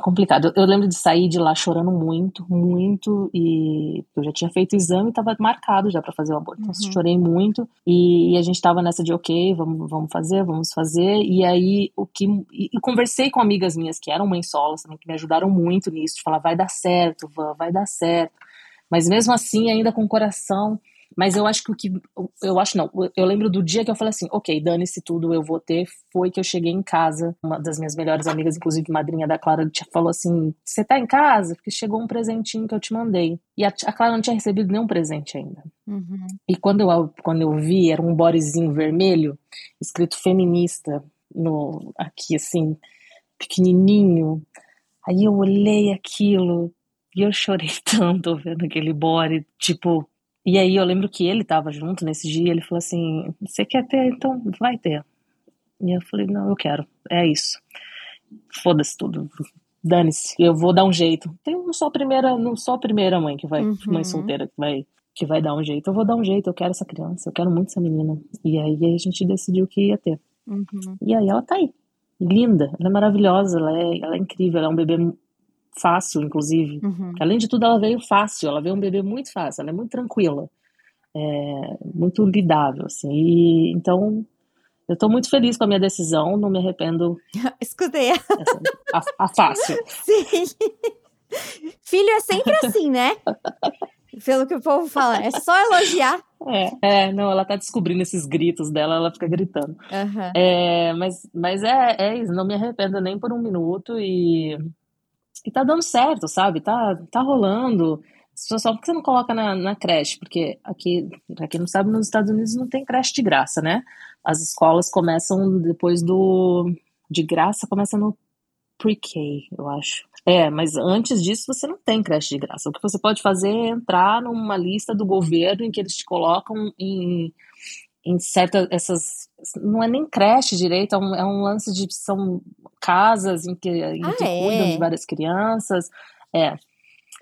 Speaker 2: complicado. Eu lembro de sair de lá chorando muito, muito, e eu já tinha feito o exame e estava marcado já para fazer o aborto. Então, uhum. chorei muito e, a gente estava nessa de ok, vamos, vamos fazer, vamos fazer. E aí o que e, e, conversei com amigas minhas que eram mães solas também que me ajudaram muito nisso, de falar vai dar certo, vai dar certo. Mas mesmo assim, ainda com o coração mas eu acho que o que. Eu acho não. Eu lembro do dia que eu falei assim: ok, dane-se tudo, eu vou ter. Foi que eu cheguei em casa. Uma das minhas melhores amigas, inclusive madrinha da Clara, falou assim: você tá em casa? Porque chegou um presentinho que eu te mandei. E a, a Clara não tinha recebido nenhum presente ainda.
Speaker 1: Uhum.
Speaker 2: E quando eu, quando eu vi, era um bodezinho vermelho, escrito feminista, no, aqui assim, pequenininho. Aí eu olhei aquilo e eu chorei tanto vendo aquele body, tipo e aí eu lembro que ele estava junto nesse dia, ele falou assim: "Você quer ter? Então vai ter". E eu falei: "Não, eu quero. É isso. Foda-se tudo. Dane-se, eu vou dar um jeito. Tem não sou a primeira, não sou a primeira mãe que vai, uhum. mãe solteira que vai que vai dar um jeito. Eu vou dar um jeito, eu quero essa criança, eu quero muito essa menina. E aí a gente decidiu que ia ter.
Speaker 1: Uhum.
Speaker 2: E aí ela tá aí. Linda, ela é maravilhosa, ela é, ela é incrível, ela é um bebê fácil, inclusive.
Speaker 1: Uhum.
Speaker 2: Além de tudo, ela veio fácil, ela veio um bebê muito fácil, ela é muito tranquila, é, muito lidável, assim. E, então, eu estou muito feliz com a minha decisão, não me arrependo.
Speaker 1: Escutei.
Speaker 2: Essa, a, a fácil.
Speaker 1: Sim. Filho é sempre assim, né? Pelo que o povo fala, é só elogiar.
Speaker 2: É, é, não, ela tá descobrindo esses gritos dela, ela fica gritando.
Speaker 1: Uhum.
Speaker 2: É, mas mas é, é isso, não me arrependo nem por um minuto e e tá dando certo, sabe? Tá, tá rolando. Só porque você não coloca na, na creche, porque aqui, pra quem não sabe, nos Estados Unidos não tem creche de graça, né? As escolas começam depois do. De graça, começa no pre-K, eu acho. É, mas antes disso você não tem creche de graça. O que você pode fazer é entrar numa lista do governo em que eles te colocam em, em certas. essas. Não é nem creche direito, é um, é um lance de. São casas em que, em
Speaker 1: ah,
Speaker 2: que
Speaker 1: é?
Speaker 2: cuidam de várias crianças. É.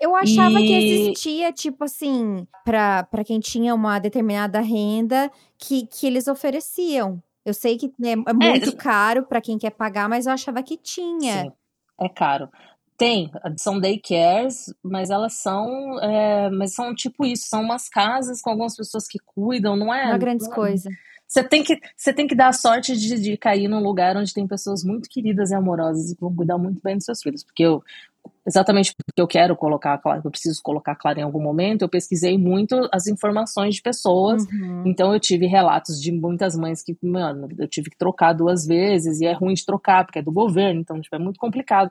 Speaker 1: Eu achava e... que existia, tipo assim, para quem tinha uma determinada renda, que, que eles ofereciam. Eu sei que é, é muito é. caro para quem quer pagar, mas eu achava que tinha.
Speaker 2: Sim, é caro. Tem, são daycares, mas elas são, é, mas são tipo isso, são umas casas com algumas pessoas que cuidam, não é?
Speaker 1: Não é grandes coisa.
Speaker 2: Você tem que, você tem que dar a sorte de, de cair num lugar onde tem pessoas muito queridas e amorosas e que vão cuidar muito bem dos seus filhos. Porque eu, exatamente porque eu quero colocar, claro, eu preciso colocar claro em algum momento, eu pesquisei muito as informações de pessoas,
Speaker 1: uhum.
Speaker 2: então eu tive relatos de muitas mães que, mano, eu tive que trocar duas vezes, e é ruim de trocar, porque é do governo, então tipo, é muito complicado,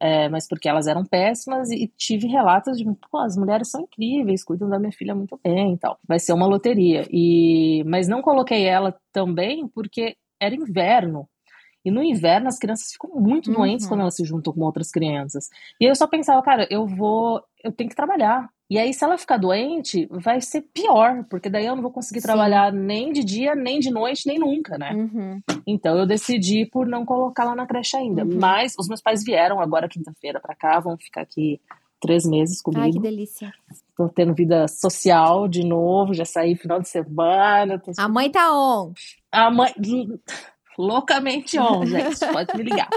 Speaker 2: é, mas porque elas eram péssimas, e tive relatos de, pô, as mulheres são incríveis, cuidam da minha filha muito bem e tal, vai ser uma loteria, e, mas não coloquei ela também porque era inverno, e no inverno as crianças ficam muito uhum. doentes quando elas se juntam com outras crianças. E aí eu só pensava, cara, eu vou, eu tenho que trabalhar. E aí, se ela ficar doente, vai ser pior, porque daí eu não vou conseguir Sim. trabalhar nem de dia, nem de noite, nem nunca, né?
Speaker 1: Uhum.
Speaker 2: Então eu decidi por não colocar lá na creche ainda. Uhum. Mas os meus pais vieram agora quinta-feira para cá, vão ficar aqui três meses comigo.
Speaker 1: Ai, que delícia.
Speaker 2: Tô tendo vida social de novo, já saí final de semana. Tô...
Speaker 1: A mãe tá on.
Speaker 2: A mãe loucamente on, gente. Pode me ligar.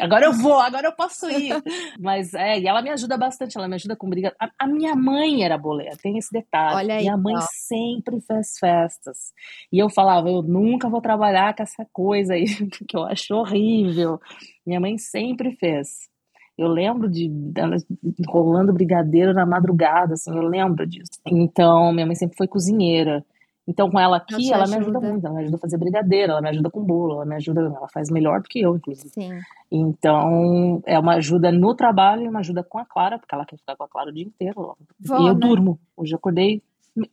Speaker 2: Agora eu vou, agora eu posso ir. Mas é, e ela me ajuda bastante, ela me ajuda com briga. A, a minha mãe era boleira, tem esse detalhe.
Speaker 1: Olha aí,
Speaker 2: minha mãe
Speaker 1: ó.
Speaker 2: sempre fez festas. E eu falava, eu nunca vou trabalhar com essa coisa aí, que eu acho horrível. Minha mãe sempre fez. Eu lembro de dela rolando brigadeiro na madrugada, assim, eu lembro disso. Então, minha mãe sempre foi cozinheira. Então, com ela aqui,
Speaker 1: te
Speaker 2: ela me ajuda
Speaker 1: ajuda.
Speaker 2: muito. Ela me ajuda a fazer brigadeiro, ela me ajuda com bolo, ela me ajuda, ela faz melhor do que eu, inclusive.
Speaker 1: Sim.
Speaker 2: Então, é uma ajuda no trabalho e uma ajuda com a Clara, porque ela quer ficar com a Clara o dia inteiro.
Speaker 1: Vó,
Speaker 2: e eu
Speaker 1: né?
Speaker 2: durmo. Hoje eu acordei,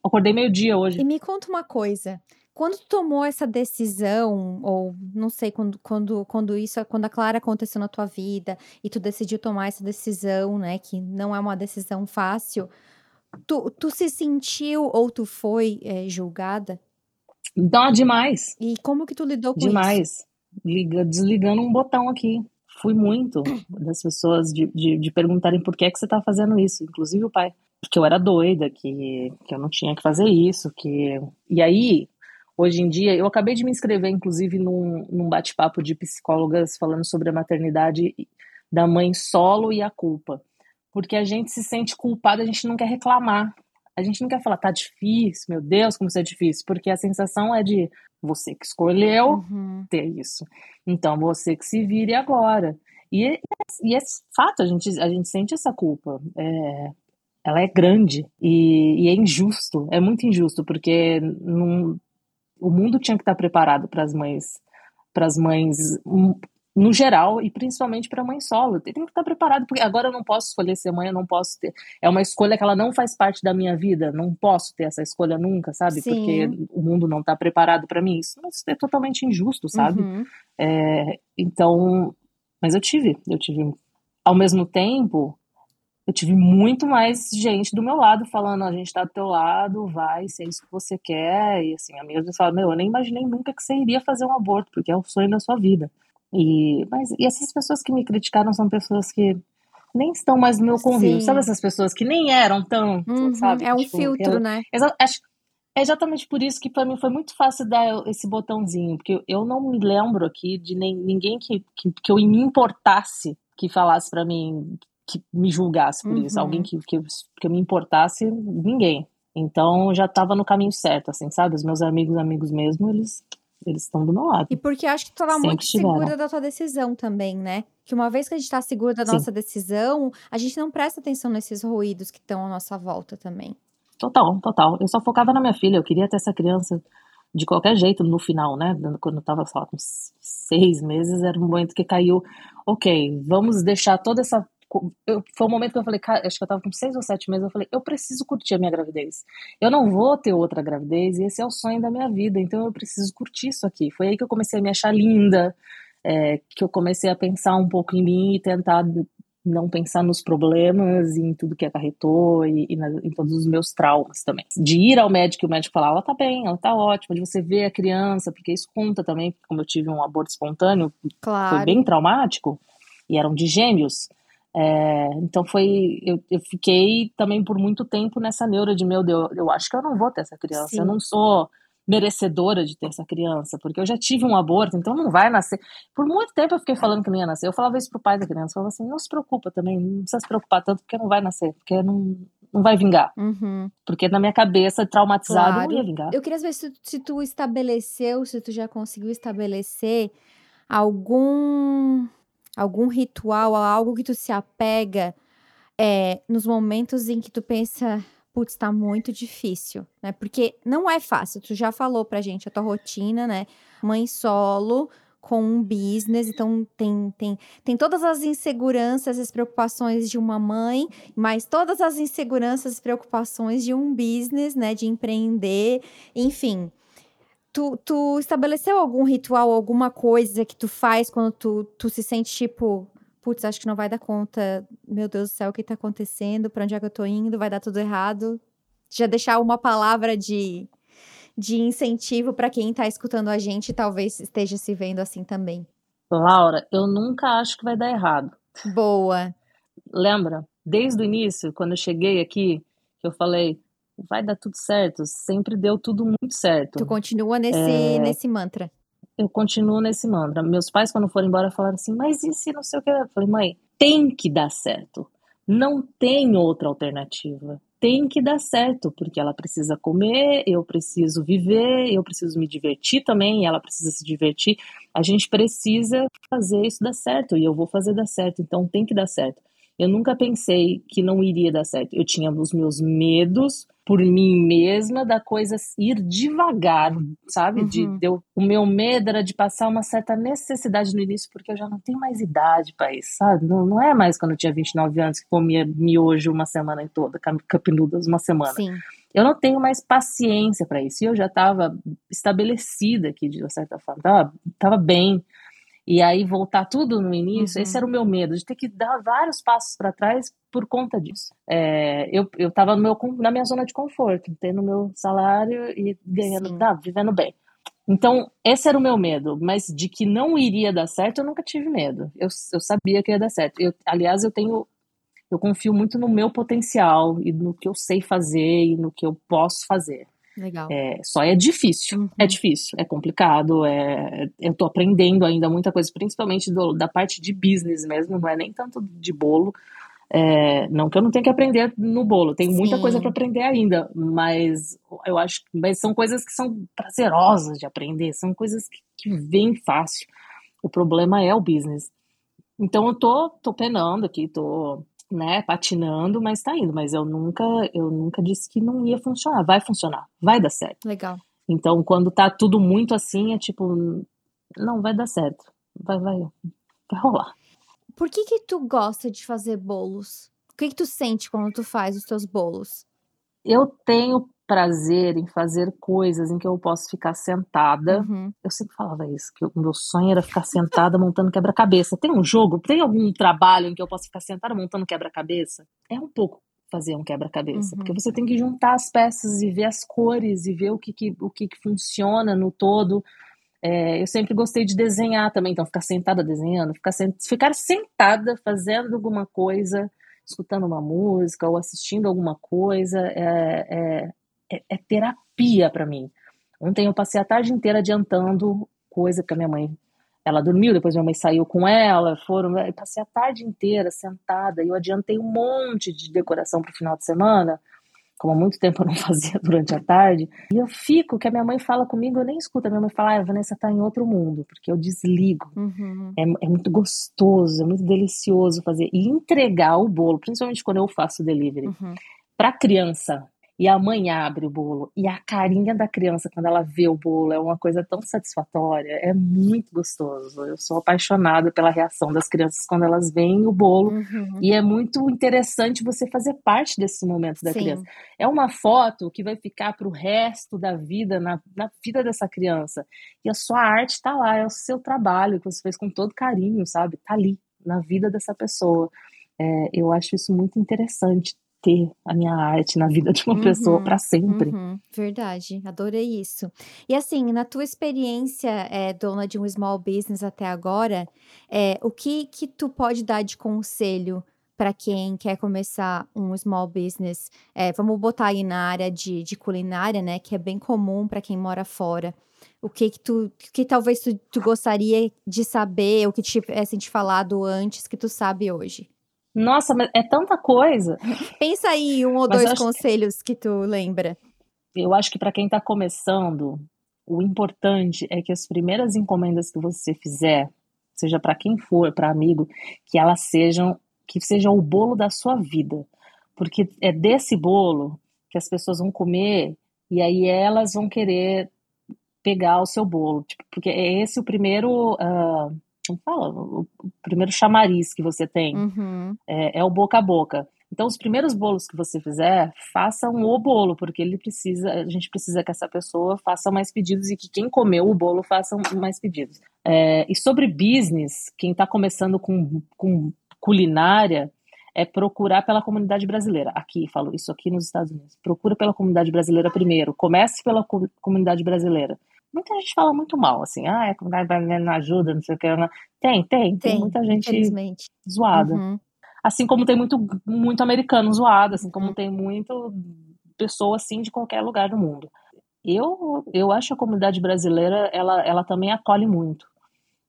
Speaker 2: acordei meio-dia hoje.
Speaker 1: E me conta uma coisa. Quando tu tomou essa decisão, ou não sei, quando, quando, quando isso, quando a Clara aconteceu na tua vida e tu decidiu tomar essa decisão, né, que não é uma decisão fácil, tu, tu se sentiu ou tu foi eh, julgada?
Speaker 2: Não, demais.
Speaker 1: E como que tu lidou com isso?
Speaker 2: Demais. Liga, desligando um botão aqui. Fui muito das pessoas de, de, de perguntarem por que é que você tá fazendo isso, inclusive o pai. Porque eu era doida, que, que eu não tinha que fazer isso, que... E aí, hoje em dia, eu acabei de me inscrever, inclusive, num, num bate-papo de psicólogas falando sobre a maternidade da mãe solo e a culpa. Porque a gente se sente culpada, a gente não quer reclamar. A gente não quer falar, tá difícil, meu Deus, como isso é difícil. Porque a sensação é de você que escolheu,
Speaker 1: Uhum.
Speaker 2: ter isso. Então, você que se vire agora. E, é- e é fato, a gente, a gente sente essa culpa. É, ela é grande e, e é injusto, é muito injusto, porque não- o mundo tinha que estar preparado para as mães, para as mães hum, no geral e principalmente para a mãe solo. Tem que estar preparado, porque agora eu não posso escolher ser mãe, eu não posso ter. É uma escolha que ela não faz parte da minha vida, não posso ter essa escolha nunca, sabe?
Speaker 1: Sim.
Speaker 2: Porque o mundo não está preparado para mim. Isso é totalmente injusto, sabe?
Speaker 1: Uhum.
Speaker 2: É, então, mas eu tive, eu tive, ao mesmo tempo, eu tive muito mais gente do meu lado falando, a gente tá do teu lado, vai, se é isso que você quer, e assim, amigas me falaram, meu, eu nem imaginei nunca que você iria fazer um aborto, porque é o sonho da sua vida. E, mas, e essas pessoas que me criticaram são pessoas que nem estão mais no meu convívio,
Speaker 1: Sim.
Speaker 2: sabe essas pessoas que nem eram tão,
Speaker 1: Uhum.
Speaker 2: sabe?
Speaker 1: É um
Speaker 2: Tipo,
Speaker 1: filtro,
Speaker 2: eu-
Speaker 1: né?
Speaker 2: Acho, é exatamente por isso que para mim foi muito fácil dar esse botãozinho, porque eu- não me lembro aqui de nem, ninguém que, que, que eu me importasse que falasse para mim, que me julgasse por isso,
Speaker 1: Uhum.
Speaker 2: alguém que, que, eu, que eu me importasse, ninguém. Então já estava no caminho certo, assim, sabe? Os meus amigos, amigos mesmo, eles eles estão do meu lado.
Speaker 1: E porque acho que tu tava
Speaker 2: Sempre
Speaker 1: muito segura da tua decisão também, né? Que uma vez que a gente tá segura da
Speaker 2: Sim.
Speaker 1: nossa decisão, a gente não presta atenção nesses ruídos que estão à nossa volta também.
Speaker 2: Total, total. Eu só focava na minha filha, eu queria ter essa criança de qualquer jeito no final, né? Quando eu tava, sei lá, com seis meses, era um momento que caiu, ok, vamos deixar toda essa. Eu, foi um momento que eu falei, cara, acho que eu tava com seis ou sete meses, eu falei, eu preciso curtir a minha gravidez. Eu não vou ter outra gravidez, e esse é o sonho da minha vida, então eu preciso curtir isso aqui. Foi aí que eu comecei a me achar linda, é, que eu comecei a pensar um pouco em mim e tentar não pensar nos problemas e em tudo que acarretou e, e na, em todos os meus traumas também. De ir ao médico e o médico falar, ela tá bem, ela tá ótima, de você ver a criança, porque isso conta também, como eu tive um aborto espontâneo,
Speaker 1: Claro.
Speaker 2: foi bem traumático, e eram de gêmeos, é, então foi, eu, eu fiquei também por muito tempo nessa neura de, meu Deus, eu acho que eu não vou ter essa criança,
Speaker 1: Sim.
Speaker 2: eu não sou merecedora de ter essa criança, porque eu já tive um aborto, então não vai nascer. Por muito tempo eu fiquei falando que não ia nascer. Eu falava isso pro pai da criança, eu falava assim, não se preocupa também, não precisa se preocupar tanto, porque não vai nascer, porque não, não vai vingar.
Speaker 1: Uhum.
Speaker 2: Porque na minha cabeça, traumatizado,
Speaker 1: Claro.
Speaker 2: não ia vingar.
Speaker 1: Eu queria saber se, se tu estabeleceu, se tu já conseguiu estabelecer algum algum ritual, algo que tu se apega é, nos momentos em que tu pensa, putz, tá muito difícil, né? Porque não é fácil. Tu já falou pra gente a tua rotina, né? Mãe solo com um business, então tem, tem, tem todas as inseguranças, as preocupações de uma mãe, mas todas as inseguranças e preocupações de um business, né? De empreender, enfim. Tu, tu estabeleceu algum ritual, alguma coisa que tu faz quando tu, tu se sente tipo, putz, acho que não vai dar conta, meu Deus do céu, o que tá acontecendo, pra onde é que eu tô indo, vai dar tudo errado? Já deixar uma palavra de, de incentivo pra quem tá escutando a gente e talvez esteja se vendo assim também.
Speaker 2: Laura, eu nunca acho que vai dar errado.
Speaker 1: Boa.
Speaker 2: Lembra? desde o início, quando eu cheguei aqui, que eu falei, vai dar tudo certo, sempre deu tudo muito certo.
Speaker 1: Tu continua nesse, é... nesse mantra.
Speaker 2: Eu continuo nesse mantra. Meus pais, quando foram embora, falaram assim, mas e se não sei o que? Eu falei, mãe, tem que dar certo. Não tem outra alternativa tem que dar certo, porque ela precisa comer, eu preciso viver, eu preciso me divertir também, ela precisa se divertir. A gente precisa fazer isso dar certo e eu vou fazer dar certo, então tem que dar certo. Eu nunca pensei que não iria dar certo. Eu tinha os meus medos por mim mesma da coisa ir devagar, sabe? Uhum. De, de eu, o meu medo era de passar uma certa necessidade no início, porque eu já não tenho mais idade para isso, sabe? Não, não é mais quando eu tinha 29 anos que comia miojo uma semana em toda, cup noodles uma semana.
Speaker 1: Sim.
Speaker 2: Eu não tenho mais paciência para isso. E eu já estava estabelecida aqui, de certa forma. Tava, tava bem e aí voltar tudo no início, uhum. esse era o meu medo, de ter que dar vários passos para trás por conta disso. É, eu estava na minha zona de conforto, tendo meu salário e ganhando, tá, vivendo bem. Então, esse era o meu medo, mas de que não iria dar certo, eu nunca tive medo. Eu, eu sabia que ia dar certo. Eu, aliás, eu tenho. Eu confio muito no meu potencial e no que eu sei fazer e no que eu posso fazer.
Speaker 1: Legal.
Speaker 2: É, só é difícil, uhum. é difícil, é complicado, é, eu tô aprendendo ainda muita coisa, principalmente do, da parte de business mesmo, não é nem tanto de bolo, é, não que eu não tenha que aprender no bolo, tem muita Sim. coisa para aprender ainda, mas eu acho mas são coisas que são prazerosas de aprender, são coisas que, que vêm fácil. O problema é o business. Então eu tô, tô penando aqui, tô né, patinando, mas tá indo. Mas eu nunca, eu nunca disse que não ia funcionar. Vai funcionar, vai dar certo.
Speaker 1: Legal.
Speaker 2: Então, quando tá tudo muito assim, é tipo, não vai dar certo. Vai, vai, vai rolar.
Speaker 1: Por que que tu gosta de fazer bolos? O que que tu sente quando tu faz os teus bolos?
Speaker 2: Eu tenho prazer em fazer coisas em que eu posso ficar sentada. Uhum. Eu sempre falava isso, que o meu sonho era ficar sentada montando quebra-cabeça. Tem um jogo, tem algum trabalho em que eu posso ficar sentada montando quebra-cabeça? É um pouco fazer um quebra-cabeça, uhum. porque você tem que juntar as peças e ver as cores e ver o que, que o que, que funciona no todo. É, eu sempre gostei de desenhar também, então ficar sentada desenhando, ficar, ficar sentada fazendo alguma coisa, escutando uma música ou assistindo alguma coisa, é, é, é, é terapia para mim. Ontem eu passei a tarde inteira adiantando coisa que a minha mãe. Ela dormiu, depois minha mãe saiu com ela, foram. Eu passei a tarde inteira sentada e eu adiantei um monte de decoração para o final de semana, como há muito tempo eu não fazia durante a tarde. E eu fico, que a minha mãe fala comigo, eu nem escuto. A minha mãe fala, ah, a Vanessa tá em outro mundo, porque eu desligo.
Speaker 1: Uhum.
Speaker 2: É, é muito gostoso, é muito delicioso fazer. E entregar o bolo, principalmente quando eu faço delivery, uhum. para criança e a mãe abre o bolo. E a carinha da criança quando ela vê o bolo é uma coisa tão satisfatória. É muito gostoso. Eu sou apaixonada pela reação das crianças quando elas veem o bolo. Uhum. E é muito interessante você fazer parte desses momentos da Sim. criança. É uma foto que vai ficar para o resto da vida, na, na vida dessa criança. E a sua arte está lá, é o seu trabalho que você fez com todo carinho, sabe? Está ali, na vida dessa pessoa. É, eu acho isso muito interessante ter a minha arte na vida de uma uhum, pessoa para sempre.
Speaker 1: Uhum, verdade, adorei isso. E assim, na tua experiência, é, dona de um small business até agora, é, o que que tu pode dar de conselho para quem quer começar um small business? É, vamos botar aí na área de, de culinária, né, que é bem comum para quem mora fora. O que que tu, que talvez tu, tu gostaria de saber, o que tivessem te falado antes que tu sabe hoje?
Speaker 2: Nossa, mas é tanta coisa.
Speaker 1: Pensa aí um ou mas dois conselhos que... que tu lembra.
Speaker 2: Eu acho que para quem está começando, o importante é que as primeiras encomendas que você fizer, seja para quem for, para amigo, que elas sejam que seja o bolo da sua vida, porque é desse bolo que as pessoas vão comer e aí elas vão querer pegar o seu bolo, tipo, porque é esse o primeiro uh, como fala, o, primeiro chamariz que você tem
Speaker 1: uhum.
Speaker 2: é, é, o boca a boca. Então, os primeiros bolos que você fizer, faça um o bolo, porque ele precisa, a gente precisa que essa pessoa faça mais pedidos e que quem comeu o bolo faça mais pedidos. É, e sobre business, quem está começando com, com culinária, é procurar pela comunidade brasileira. Aqui, falo isso aqui nos Estados Unidos. Procura pela comunidade brasileira primeiro. Comece pela comunidade brasileira. Muita gente fala muito mal, assim, ah, a comunidade brasileira não ajuda, não sei o que. Não... Tem, tem, tem, tem muita gente zoada. Uhum. Assim como tem muito, muito americano zoado, assim como uhum. tem muito pessoa assim de qualquer lugar do mundo. Eu, eu acho a comunidade brasileira, ela, ela também acolhe muito.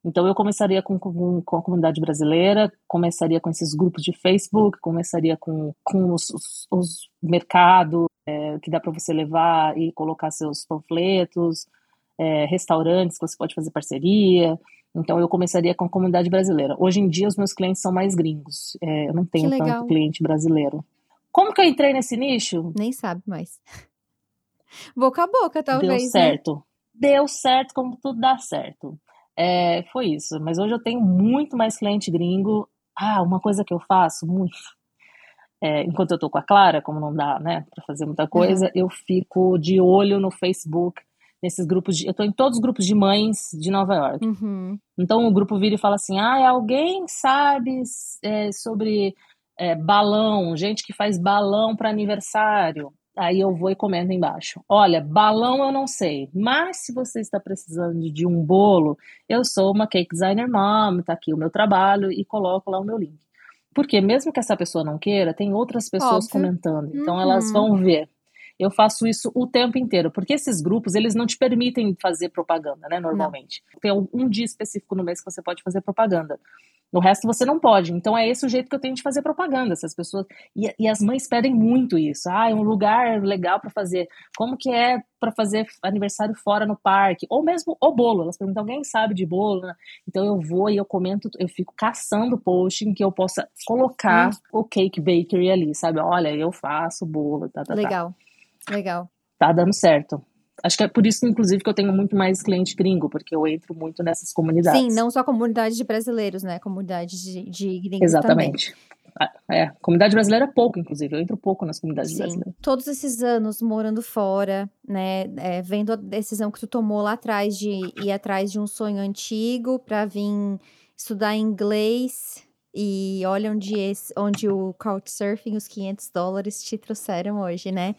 Speaker 2: Então eu começaria com, com, com, a comunidade brasileira, começaria com esses grupos de Facebook, começaria com, com os, os, os mercados é, que dá para você levar e colocar seus panfletos, é, restaurantes que você pode fazer parceria. Então eu começaria com a comunidade brasileira. Hoje em dia os meus clientes são mais gringos. É, eu não tenho tanto cliente brasileiro. Como que eu entrei nesse nicho?
Speaker 1: Nem sabe mais. Boca a boca, talvez.
Speaker 2: Deu né? certo. Né? Deu certo como tudo dá certo. É, foi isso. Mas hoje eu tenho muito mais cliente gringo. Ah, uma coisa que eu faço muito. É, enquanto eu tô com a Clara, como não dá, né, para fazer muita coisa, uhum. eu fico de olho no Facebook nesses grupos de. Eu tô em todos os grupos de mães de Nova York. Uhum. Então o grupo vira e fala assim: ah, alguém sabe é, sobre é, balão, gente que faz balão para aniversário. Aí eu vou e comento embaixo. Olha, balão eu não sei, mas se você está precisando de um bolo, eu sou uma cake designer mom, tá aqui o meu trabalho e coloco lá o meu link. Porque mesmo que essa pessoa não queira, tem outras pessoas Óbvio. comentando. Então uhum. elas vão ver. Eu faço isso o tempo inteiro, porque esses grupos, eles não te permitem fazer propaganda, né, normalmente. Não. Tem um dia específico no mês que você pode fazer propaganda. No resto você não pode. Então é esse o jeito que eu tenho de fazer propaganda. Essas pessoas e, e as mães pedem muito isso. Ah, é um lugar legal para fazer. Como que é para fazer aniversário fora no parque? Ou mesmo o bolo. Elas perguntam, alguém sabe de bolo? Então eu vou e eu comento, eu fico caçando post em que eu possa colocar hum. o cake bakery ali, sabe? Olha, eu faço bolo, tá, tá,
Speaker 1: Legal, tá. Legal.
Speaker 2: Tá dando certo. Acho que é por isso, inclusive, que eu tenho muito mais cliente gringo, porque eu entro muito nessas comunidades.
Speaker 1: Sim, não só comunidade de brasileiros, né? Comunidade de, de gringos
Speaker 2: Exatamente. Também. Ah, é, comunidade brasileira é pouco, inclusive. Eu entro pouco nas comunidades
Speaker 1: Sim.
Speaker 2: brasileiras.
Speaker 1: Todos esses anos morando fora, né? É, vendo a decisão que tu tomou lá atrás de ir atrás de um sonho antigo para vir estudar inglês. E olha onde, esse, onde o Couchsurfing, os 500 dólares te trouxeram hoje, né?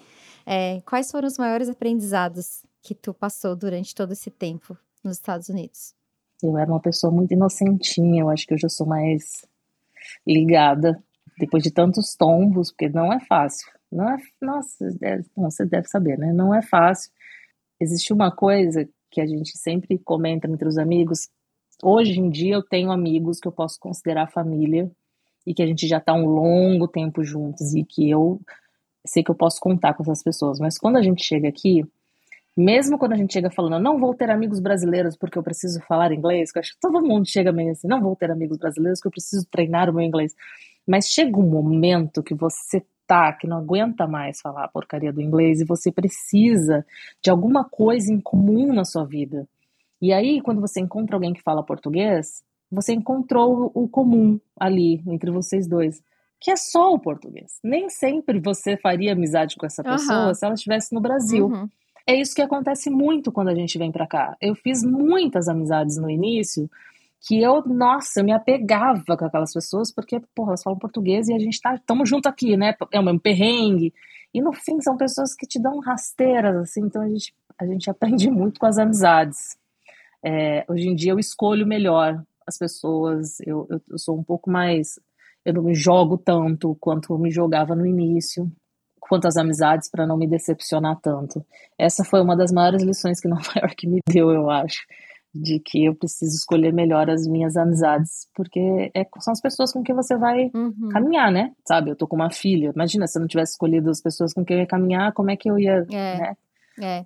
Speaker 1: É, quais foram os maiores aprendizados que tu passou durante todo esse tempo nos Estados Unidos?
Speaker 2: Eu era uma pessoa muito inocentinha, eu acho que hoje eu sou mais ligada, depois de tantos tombos, porque não é fácil. Não é, nossa, você deve saber, né? Não é fácil. Existe uma coisa que a gente sempre comenta entre os amigos. Hoje em dia eu tenho amigos que eu posso considerar família e que a gente já está um longo tempo juntos e que eu sei que eu posso contar com essas pessoas, mas quando a gente chega aqui, mesmo quando a gente chega falando, não vou ter amigos brasileiros porque eu preciso falar inglês, que eu acho que todo mundo chega meio assim, não vou ter amigos brasileiros porque eu preciso treinar o meu inglês. Mas chega um momento que você tá, que não aguenta mais falar a porcaria do inglês e você precisa de alguma coisa em comum na sua vida. E aí, quando você encontra alguém que fala português, você encontrou o comum ali entre vocês dois que é só o português. Nem sempre você faria amizade com essa pessoa uhum. se ela estivesse no Brasil. Uhum. É isso que acontece muito quando a gente vem para cá. Eu fiz muitas amizades no início que eu, nossa, eu me apegava com aquelas pessoas porque, porra, elas falam português e a gente tá, tamo junto aqui, né? É o mesmo perrengue. E no fim são pessoas que te dão rasteiras, assim, então a gente, a gente aprende muito com as amizades. É, hoje em dia eu escolho melhor as pessoas, eu, eu, eu sou um pouco mais eu não me jogo tanto quanto eu me jogava no início, quanto as amizades para não me decepcionar tanto. Essa foi uma das maiores lições que Nova York me deu, eu acho, de que eu preciso escolher melhor as minhas amizades, porque é, são as pessoas com quem você vai uhum. caminhar, né? Sabe, eu tô com uma filha, imagina se eu não tivesse escolhido as pessoas com quem eu ia caminhar, como é que eu ia, é. né? É.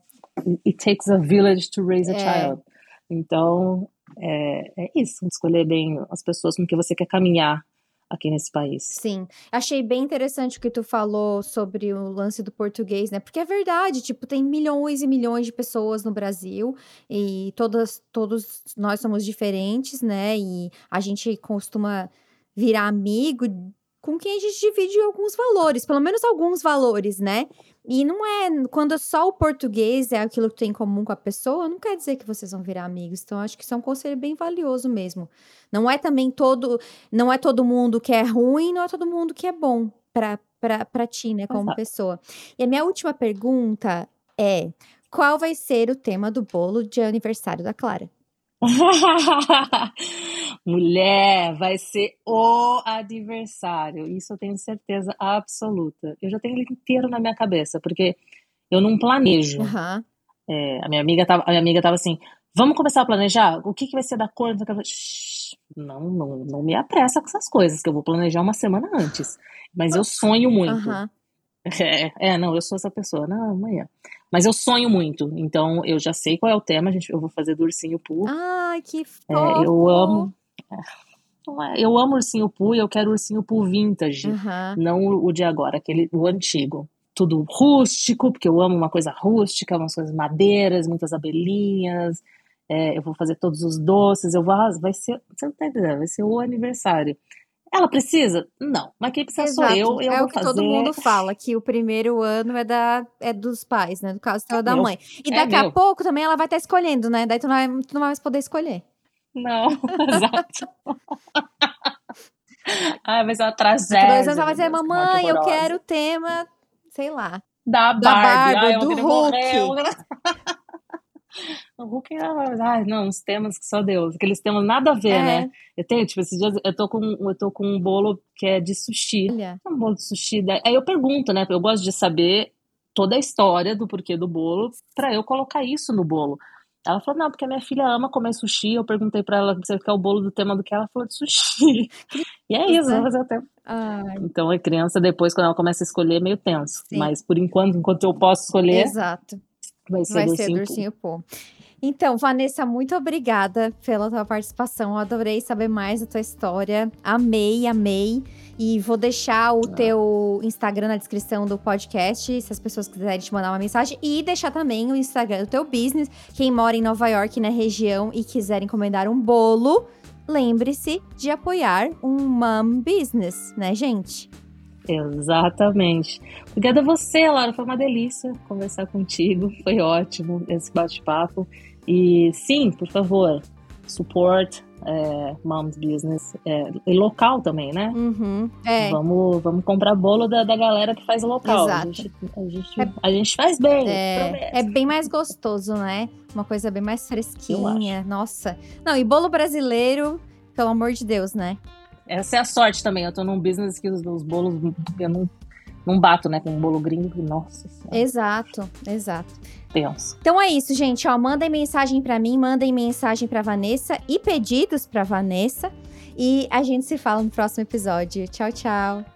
Speaker 2: It takes a village to raise a é. child. Então, é, é isso, escolher bem as pessoas com quem você quer caminhar aqui nesse país.
Speaker 1: Sim, achei bem interessante o que tu falou sobre o lance do português, né? Porque é verdade, tipo, tem milhões e milhões de pessoas no Brasil e todas, todos nós somos diferentes, né? E a gente costuma virar amigo com quem a gente divide alguns valores, pelo menos alguns valores, né? E não é quando só o português é aquilo que tem em comum com a pessoa, não quer dizer que vocês vão virar amigos. Então acho que isso é um conselho bem valioso mesmo. Não é também todo, não é todo mundo que é ruim, não é todo mundo que é bom para ti, né, como Exato. pessoa. E a minha última pergunta é: qual vai ser o tema do bolo de aniversário da Clara?
Speaker 2: Mulher, vai ser o aniversário. Isso eu tenho certeza absoluta. Eu já tenho ele inteiro na minha cabeça, porque eu não planejo.
Speaker 1: Uhum.
Speaker 2: É, a minha amiga tava, a minha amiga tava assim, vamos começar a planejar? O que, que vai ser da cor? Não, não, não me apressa com essas coisas, que eu vou planejar uma semana antes. Mas eu sonho muito.
Speaker 1: Uhum.
Speaker 2: É, é, não, eu sou essa pessoa. Não, amanhã. Mas eu sonho muito, então eu já sei qual é o tema, gente, eu vou fazer do Ursinho Poo.
Speaker 1: Ai, que fofo!
Speaker 2: É, eu amo. É, eu amo Ursinho Poo e eu quero Ursinho Poo vintage,
Speaker 1: uhum.
Speaker 2: não o de agora, aquele, o antigo. Tudo rústico, porque eu amo uma coisa rústica, umas coisas madeiras, muitas abelhinhas. É, eu vou fazer todos os doces, eu vou vai ser, você não tá entendendo, vai ser o aniversário. Ela precisa? Não. Mas quem precisa Exato. sou eu. eu
Speaker 1: é
Speaker 2: o
Speaker 1: que
Speaker 2: fazer...
Speaker 1: todo mundo fala, que o primeiro ano é, da, é dos pais, né? No caso, é da meu. mãe. E é daqui a pouco também ela vai estar escolhendo, né? Daí tu não vai, tu não vai mais poder escolher.
Speaker 2: Não, exato. ah, vai ser uma tragédia.
Speaker 1: Dois anos ela vai dizer, mamãe, eu quero o tema, sei lá.
Speaker 2: Da Barbie, da Barbie
Speaker 1: Ai, do Hulk.
Speaker 2: O Hulk, ai, não, uns temas que só Deus, aqueles temas nada a ver, é. né? Eu tenho, tipo, esses dias eu tô com, eu tô com um bolo que é de sushi.
Speaker 1: Olha.
Speaker 2: Um bolo de sushi. Aí eu pergunto, né? Eu gosto de saber toda a história do porquê do bolo para eu colocar isso no bolo. Ela falou, não, porque a minha filha ama comer sushi. Eu perguntei para ela se quer o bolo do tema do que ela falou de sushi. e é isso, vamos fazer o tempo. Então a criança, depois, quando ela começa a escolher, é meio tenso. Sim. Mas por enquanto, enquanto eu posso escolher.
Speaker 1: Exato.
Speaker 2: Vai ser,
Speaker 1: vai ser
Speaker 2: ursinho,
Speaker 1: ursinho Pô. Então, Vanessa, muito obrigada pela tua participação. Eu adorei saber mais da tua história. Amei, amei. E vou deixar o ah. teu Instagram na descrição do podcast, se as pessoas quiserem te mandar uma mensagem. E deixar também o Instagram do teu business. Quem mora em Nova York, na região, e quiser encomendar um bolo, lembre-se de apoiar um mom business, né, gente?
Speaker 2: Exatamente. Obrigada a você, Laura. Foi uma delícia conversar contigo. Foi ótimo esse bate-papo. E sim, por favor, support é, Mom's Business. É, e local também, né?
Speaker 1: Uhum, é.
Speaker 2: vamos, vamos comprar bolo da, da galera que faz local.
Speaker 1: Exato.
Speaker 2: A gente, a gente, é, a gente faz bem.
Speaker 1: É, é bem mais gostoso, né? Uma coisa bem mais fresquinha. Nossa. Não, e bolo brasileiro, pelo amor de Deus, né?
Speaker 2: Essa é a sorte também. Eu tô num business que os, os bolos eu não, não bato, né? Com um bolo gringo. Nossa senhora.
Speaker 1: Exato, exato.
Speaker 2: Penso.
Speaker 1: Então é isso, gente. Ó, mandem mensagem para mim, mandem mensagem para Vanessa e pedidos para Vanessa. E a gente se fala no próximo episódio. Tchau, tchau.